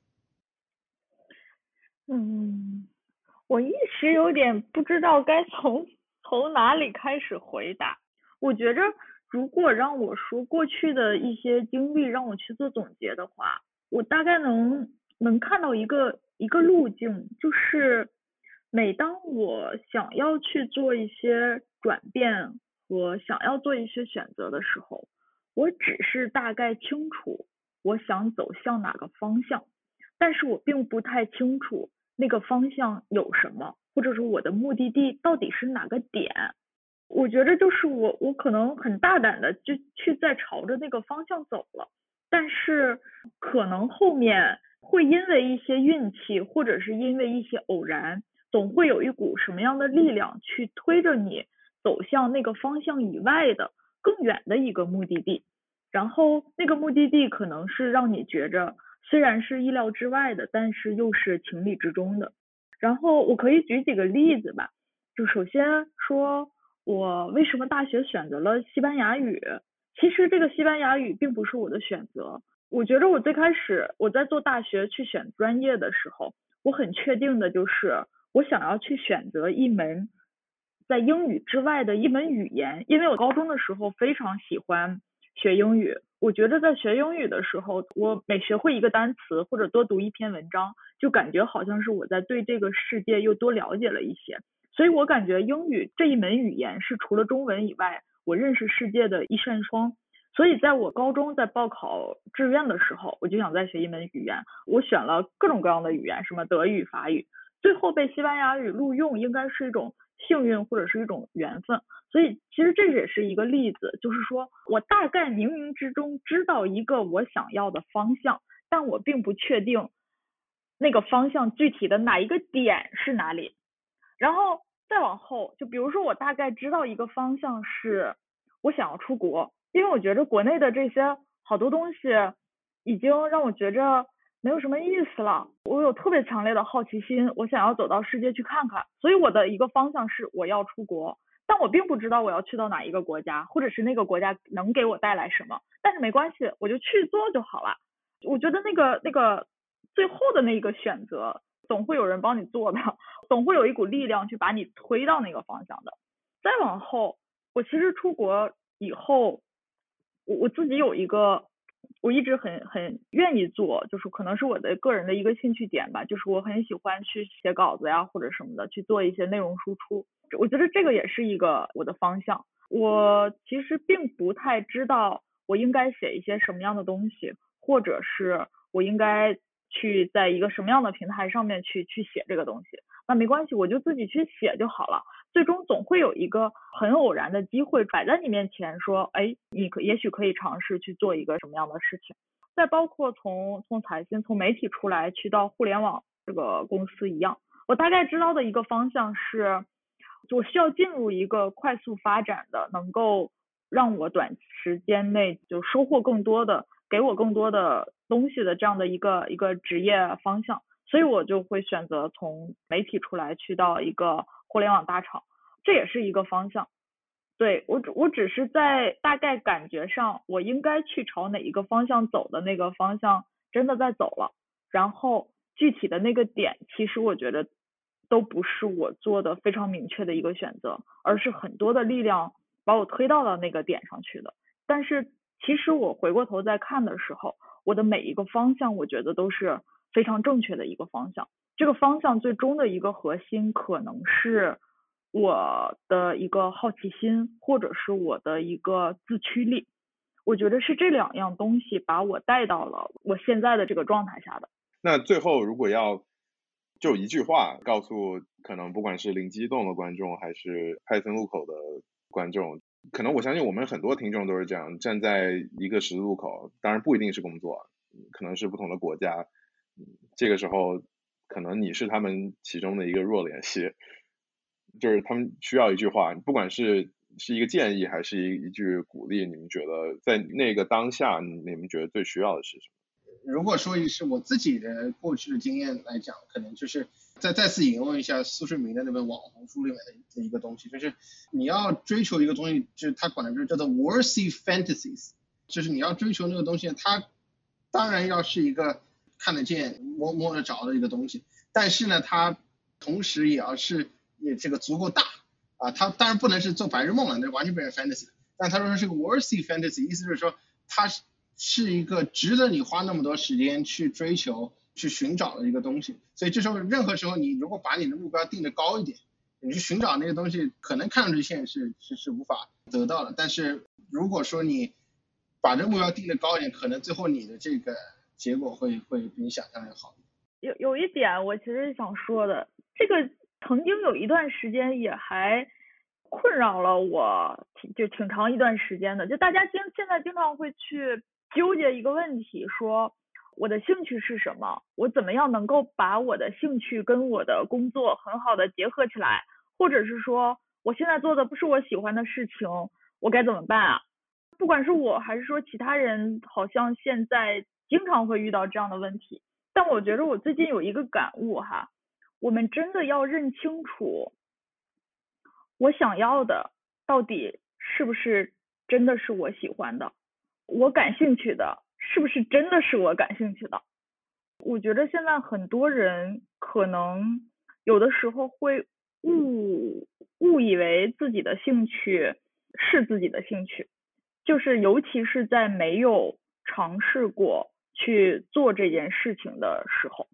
嗯，我一时有点不知道该从从哪里开始回答。我觉着如果让我说过去的一些经历，让我去做总结的话，我大概能。能看到一个一个路径，就是每当我想要去做一些转变和想要做一些选择的时候，我只是大概清楚我想走向哪个方向，但是我并不太清楚那个方向有什么，或者说我的目的地到底是哪个点。我觉得就是我，我可能很大胆的就去在朝着那个方向走了，但是可能后面会因为一些运气，或者是因为一些偶然。总会有一股什么样的力量去推着你走向那个方向以外的更远的一个目的地，然后那个目的地可能是让你觉着虽然是意料之外的，但是又是情理之中的。然后我可以举几个例子吧，就首先说我为什么大学选择了西班牙语，其实这个西班牙语并不是我的选择，我觉着我最开始我在做大学去选专业的时候，我很确定的就是。我想要去选择一门在英语之外的一门语言，因为我高中的时候非常喜欢学英语。我觉得在学英语的时候，我每学会一个单词或者多读一篇文章，就感觉好像是我在对这个世界又多了解了一些。所以我感觉英语这一门语言是除了中文以外，我认识世界的一扇窗。所以在我高中在报考志愿的时候，我就想再学一门语言。我选了各种各样的语言，什么德语、法语。最后被西班牙语录用，应该是一种幸运或者是一种缘分。所以其实这也是一个例子，就是说我大概冥冥之中知道一个我想要的方向，但我并不确定那个方向具体的哪一个点是哪里。然后再往后，就比如说我大概知道一个方向是我想要出国，因为我觉着国内的这些好多东西已经让我觉着。没有什么意思了。我有特别强烈的好奇心，我想要走到世界去看看。所以我的一个方向是我要出国，但我并不知道我要去到哪一个国家，或者是那个国家能给我带来什么。但是没关系，我就去做就好了。我觉得那个那个最后的那个选择，总会有人帮你做的，总会有一股力量去把你推到那个方向的。再往后，我其实出国以后，我我自己有一个。我一直很很愿意做，就是可能是我的个人的一个兴趣点吧，就是我很喜欢去写稿子呀或者什么的，去做一些内容输出。我觉得这个也是一个我的方向。我其实并不太知道我应该写一些什么样的东西，或者是我应该去在一个什么样的平台上面去去写这个东西。那没关系，我就自己去写就好了。最终总会有一个很偶然的机会摆在你面前，说，哎，你可也许可以尝试去做一个什么样的事情。再包括从从财新从媒体出来去到互联网这个公司一样，我大概知道的一个方向是，我需要进入一个快速发展的，能够让我短时间内就收获更多的，给我更多的东西的这样的一个一个职业方向。所以我就会选择从媒体出来，去到一个互联网大厂，这也是一个方向。对我只我只是在大概感觉上，我应该去朝哪一个方向走的那个方向真的在走了。然后具体的那个点，其实我觉得都不是我做的非常明确的一个选择，而是很多的力量把我推到了那个点上去的。但是其实我回过头再看的时候，我的每一个方向，我觉得都是。非常正确的一个方向，这个方向最终的一个核心可能是我的一个好奇心，或者是我的一个自驱力。我觉得是这两样东西把我带到了我现在的这个状态下的。那最后如果要就一句话告诉可能不管是零机动的观众还是派森路口的观众，可能我相信我们很多听众都是这样，站在一个十字路口，当然不一定是工作，可能是不同的国家。这个时候，可能你是他们其中的一个弱联系，就是他们需要一句话，不管是是一个建议还是一一句鼓励，你们觉得在那个当下，你们觉得最需要的是什么？如果说是我自己的过去的经验来讲，可能就是再再次引用一下苏世民的那本网红书里面的一个东西，就是你要追求一个东西，就是他管的就是叫做 worthy fantasies，就是你要追求那个东西，它当然要是一个。看得见、摸摸得着的一个东西，但是呢，它同时也要是也这个足够大啊，它当然不能是做白日梦了，那完全变成 fantasy。但他说是个 worthy fantasy，意思就是说它是是一个值得你花那么多时间去追求、去寻找的一个东西。所以这时候，任何时候你如果把你的目标定的高一点，你去寻找那个东西，可能看上去现实是是无法得到的。但是如果说你把这个目标定的高一点，可能最后你的这个结果会会比你想象的要好。有有一点我其实想说的，这个曾经有一段时间也还困扰了我，挺就挺长一段时间的。就大家经现在经常会去纠结一个问题，说我的兴趣是什么？我怎么样能够把我的兴趣跟我的工作很好的结合起来？或者是说我现在做的不是我喜欢的事情，我该怎么办啊？不管是我还是说其他人，好像现在经常会遇到这样的问题。但我觉得我最近有一个感悟哈，我们真的要认清楚，我想要的到底是不是真的是我喜欢的，我感兴趣的是不是真的是我感兴趣的？我觉得现在很多人可能有的时候会误误以为自己的兴趣是自己的兴趣，就是尤其是在没有尝试过。去做这件事情的时候，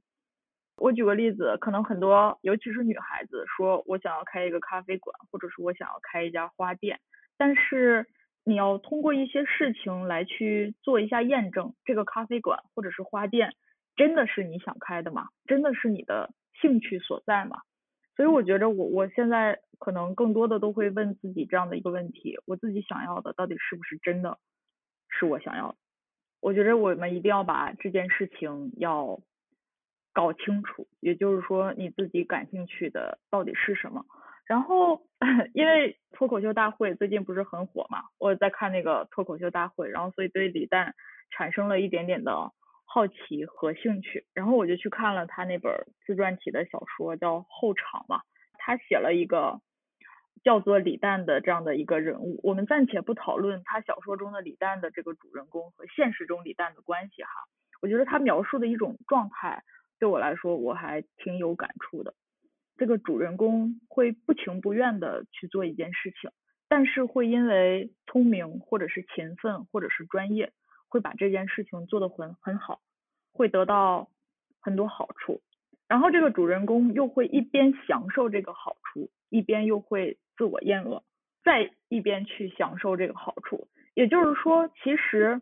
我举个例子，可能很多，尤其是女孩子，说我想要开一个咖啡馆，或者是我想要开一家花店，但是你要通过一些事情来去做一下验证，这个咖啡馆或者是花店真的是你想开的吗？真的是你的兴趣所在吗？所以我觉得我我现在可能更多的都会问自己这样的一个问题：我自己想要的到底是不是真的是我想要的？我觉得我们一定要把这件事情要搞清楚，也就是说你自己感兴趣的到底是什么。然后因为脱口秀大会最近不是很火嘛，我在看那个脱口秀大会，然后所以对李诞产生了一点点的好奇和兴趣，然后我就去看了他那本自传体的小说叫《后场》嘛，他写了一个。叫做李诞的这样的一个人物，我们暂且不讨论他小说中的李诞的这个主人公和现实中李诞的关系哈。我觉得他描述的一种状态，对我来说我还挺有感触的。这个主人公会不情不愿的去做一件事情，但是会因为聪明或者是勤奋或者是专业，会把这件事情做得很很好，会得到很多好处。然后这个主人公又会一边享受这个好处，一边又会。自我厌恶，再一边去享受这个好处，也就是说，其实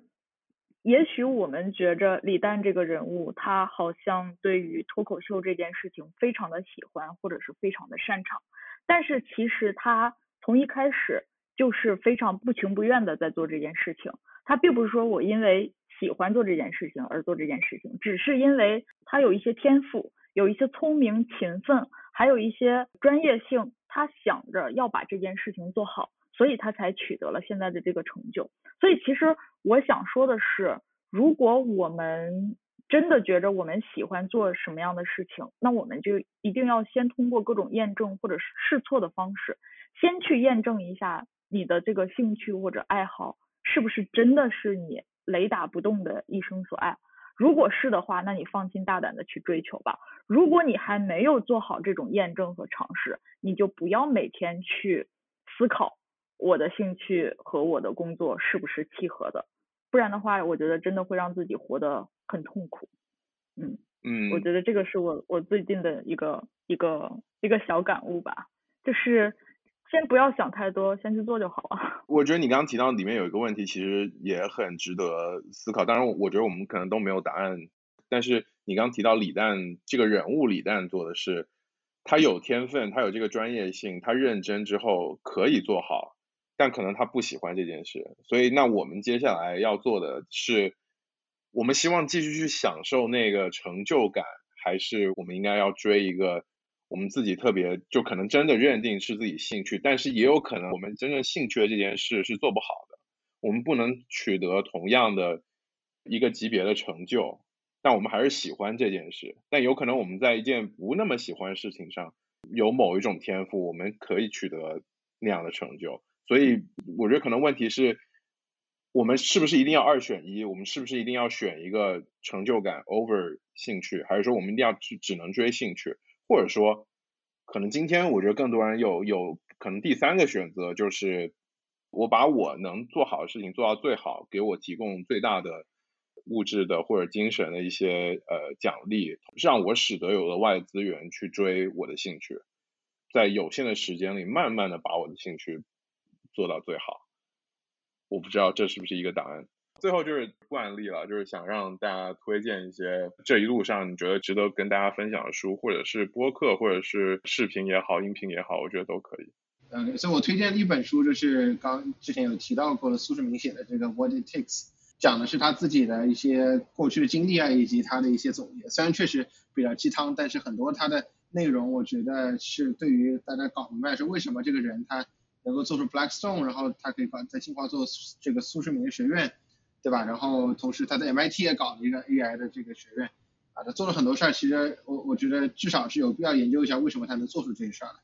也许我们觉着李诞这个人物，他好像对于脱口秀这件事情非常的喜欢，或者是非常的擅长，但是其实他从一开始就是非常不情不愿的在做这件事情。他并不是说我因为喜欢做这件事情而做这件事情，只是因为他有一些天赋，有一些聪明勤奋，还有一些专业性。他想着要把这件事情做好，所以他才取得了现在的这个成就。所以其实我想说的是，如果我们真的觉着我们喜欢做什么样的事情，那我们就一定要先通过各种验证或者是试错的方式，先去验证一下你的这个兴趣或者爱好是不是真的是你雷打不动的一生所爱。如果是的话，那你放心大胆的去追求吧。如果你还没有做好这种验证和尝试，你就不要每天去思考我的兴趣和我的工作是不是契合的，不然的话，我觉得真的会让自己活得很痛苦。嗯嗯，我觉得这个是我我最近的一个一个一个小感悟吧，就是。先不要想太多，先去做就好了。<laughs> 我觉得你刚刚提到里面有一个问题，其实也很值得思考。当然，我觉得我们可能都没有答案。但是你刚刚提到李诞这个人物，李诞做的是，他有天分，他有这个专业性，他认真之后可以做好，但可能他不喜欢这件事。所以，那我们接下来要做的是，我们希望继续去享受那个成就感，还是我们应该要追一个？我们自己特别就可能真的认定是自己兴趣，但是也有可能我们真正兴趣的这件事是做不好的。我们不能取得同样的一个级别的成就，但我们还是喜欢这件事。但有可能我们在一件不那么喜欢的事情上有某一种天赋，我们可以取得那样的成就。所以我觉得可能问题是，我们是不是一定要二选一？我们是不是一定要选一个成就感 over 兴趣，还是说我们一定要只只能追兴趣？或者说，可能今天我觉得更多人有有可能第三个选择就是，我把我能做好的事情做到最好，给我提供最大的物质的或者精神的一些呃奖励，让我使得有额外资源去追我的兴趣，在有限的时间里，慢慢的把我的兴趣做到最好。我不知道这是不是一个答案。最后就是惯例了，就是想让大家推荐一些这一路上你觉得值得跟大家分享的书，或者是播客，或者是视频也好，音频也好，我觉得都可以。嗯，所以我推荐的一本书就是刚之前有提到过的苏志明写的这个《What It Takes》，讲的是他自己的一些过去的经历啊，以及他的一些总结。虽然确实比较鸡汤，但是很多他的内容，我觉得是对于大家搞明白是为什么这个人他能够做出 Blackstone，然后他可以把在清华做这个苏世民学院，对吧？然后同时他在 MIT 也搞了一个 AI 的这个学院，啊，他做了很多事儿。其实我我觉得至少是有必要研究一下为什么他能做出这些事儿来。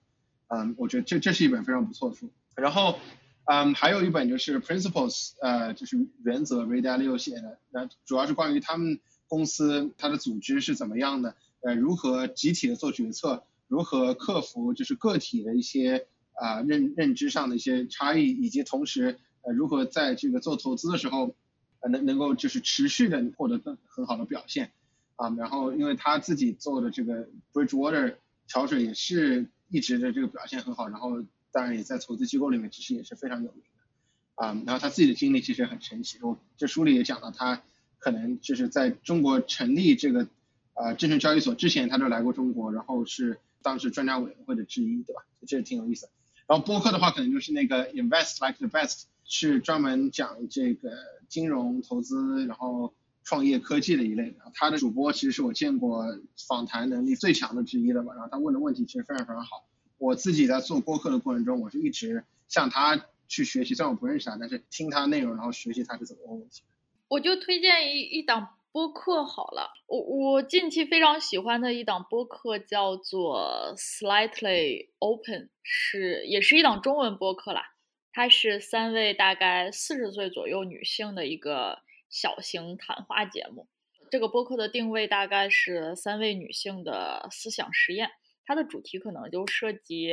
嗯，我觉得这这是一本非常不错的书。然后，嗯，还有一本就是《Principles》，呃，就是原则，Ray Dalio 写的，那主要是关于他们公司它的组织是怎么样的，呃，如何集体的做决策，如何克服就是个体的一些啊认认知上的一些差异，以及同时呃如何在这个做投资的时候，呃能能够就是持续的获得更很好的表现啊。然后因为他自己做的这个 Bridgewater 桥水也是。一直的这个表现很好，然后当然也在投资机构里面其实也是非常有名的啊。然后他自己的经历其实很神奇，我这书里也讲到，他可能就是在中国成立这个呃证券交易所之前，他就来过中国，然后是当时专家委员会的之一，对吧？这挺有意思。然后播客的话，可能就是那个 Invest Like the Best，是专门讲这个金融投资，然后创业科技的一类的。他的主播其实是我见过访谈能力最强的之一了吧？然后他问的问题其实非常非常好。我自己在做播客的过程中，我是一直向他去学习，虽然我不认识他，但是听他内容，然后学习他是怎么问问题。我就推荐一一档播客好了，我我近期非常喜欢的一档播客叫做 Slightly Open，是也是一档中文播客啦。它是三位大概四十岁左右女性的一个小型谈话节目。这个播客的定位大概是三位女性的思想实验。它的主题可能就涉及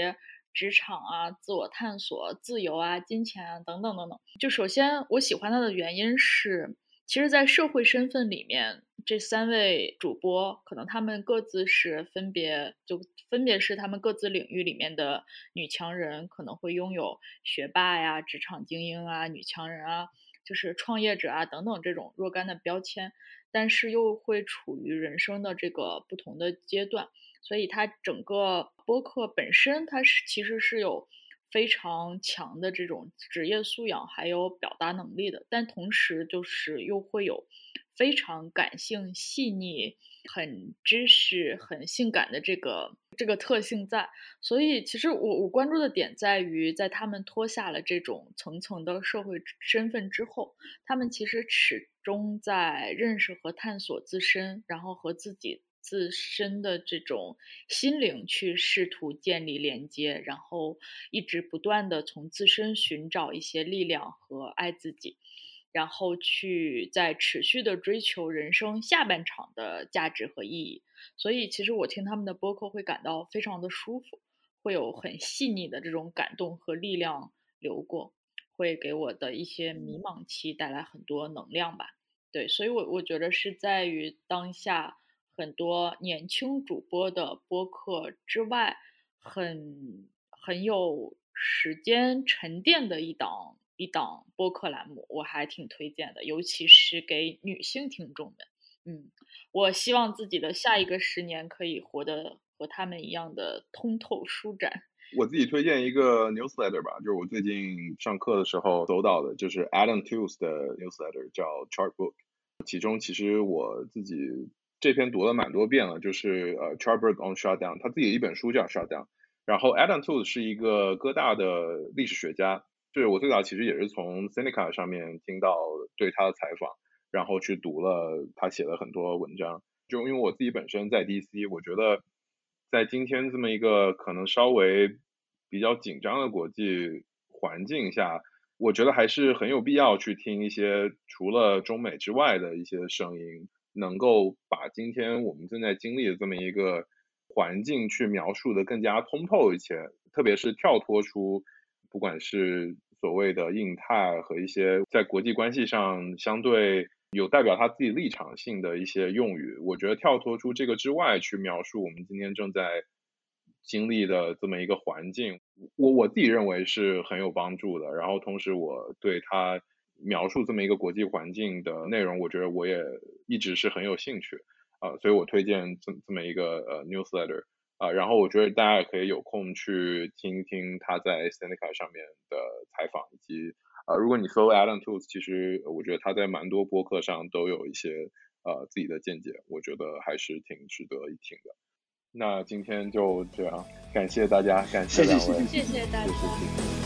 职场啊、自我探索、自由啊、金钱啊等等等等。就首先我喜欢它的原因是，其实，在社会身份里面，这三位主播可能他们各自是分别就分别是他们各自领域里面的女强人，可能会拥有学霸呀、职场精英啊、女强人啊、就是创业者啊等等这种若干的标签，但是又会处于人生的这个不同的阶段。所以它整个播客本身，它是其实是有非常强的这种职业素养，还有表达能力的。但同时就是又会有非常感性、细腻、很知识、很性感的这个这个特性在。所以其实我我关注的点在于，在他们脱下了这种层层的社会身份之后，他们其实始终在认识和探索自身，然后和自己。自身的这种心灵去试图建立连接，然后一直不断的从自身寻找一些力量和爱自己，然后去在持续的追求人生下半场的价值和意义。所以，其实我听他们的播客会感到非常的舒服，会有很细腻的这种感动和力量流过，会给我的一些迷茫期带来很多能量吧。对，所以我我觉得是在于当下。很多年轻主播的播客之外，很很有时间沉淀的一档一档播客栏目，我还挺推荐的，尤其是给女性听众们。嗯，我希望自己的下一个十年可以活得和他们一样的通透舒展。我自己推荐一个 newsletter 吧，就是我最近上课的时候搜到的，就是 Adam Tooze 的 newsletter，叫 Chartbook。其中其实我自己。这篇读了蛮多遍了，就是呃，Chartbook on Shutdown，他自己一本书叫 Shutdown。然后 Adam Tooze 是一个哥大的历史学家，就是我最早其实也是从 Seneca 上面听到对他的采访，然后去读了他写了很多文章。就因为我自己本身在 DC，我觉得在今天这么一个可能稍微比较紧张的国际环境下，我觉得还是很有必要去听一些除了中美之外的一些声音。能够把今天我们正在经历的这么一个环境去描述的更加通透一些，特别是跳脱出不管是所谓的印太和一些在国际关系上相对有代表他自己立场性的一些用语。我觉得跳脱出这个之外去描述我们今天正在经历的这么一个环境，我我自己认为是很有帮助的。然后同时，我对他描述这么一个国际环境的内容，我觉得我也一直是很有兴趣啊，所以我推荐这这么一个呃 newsletter。啊，然后我觉得大家也可以有空去听一听他在 Seneca 上面的采访，以及呃，如果你搜 Alan Tools，其实我觉得他在蛮多播客上都有一些呃自己的见解，我觉得还是挺值得一听的。那今天就这样，感谢大家，感谢两位，谢谢大家。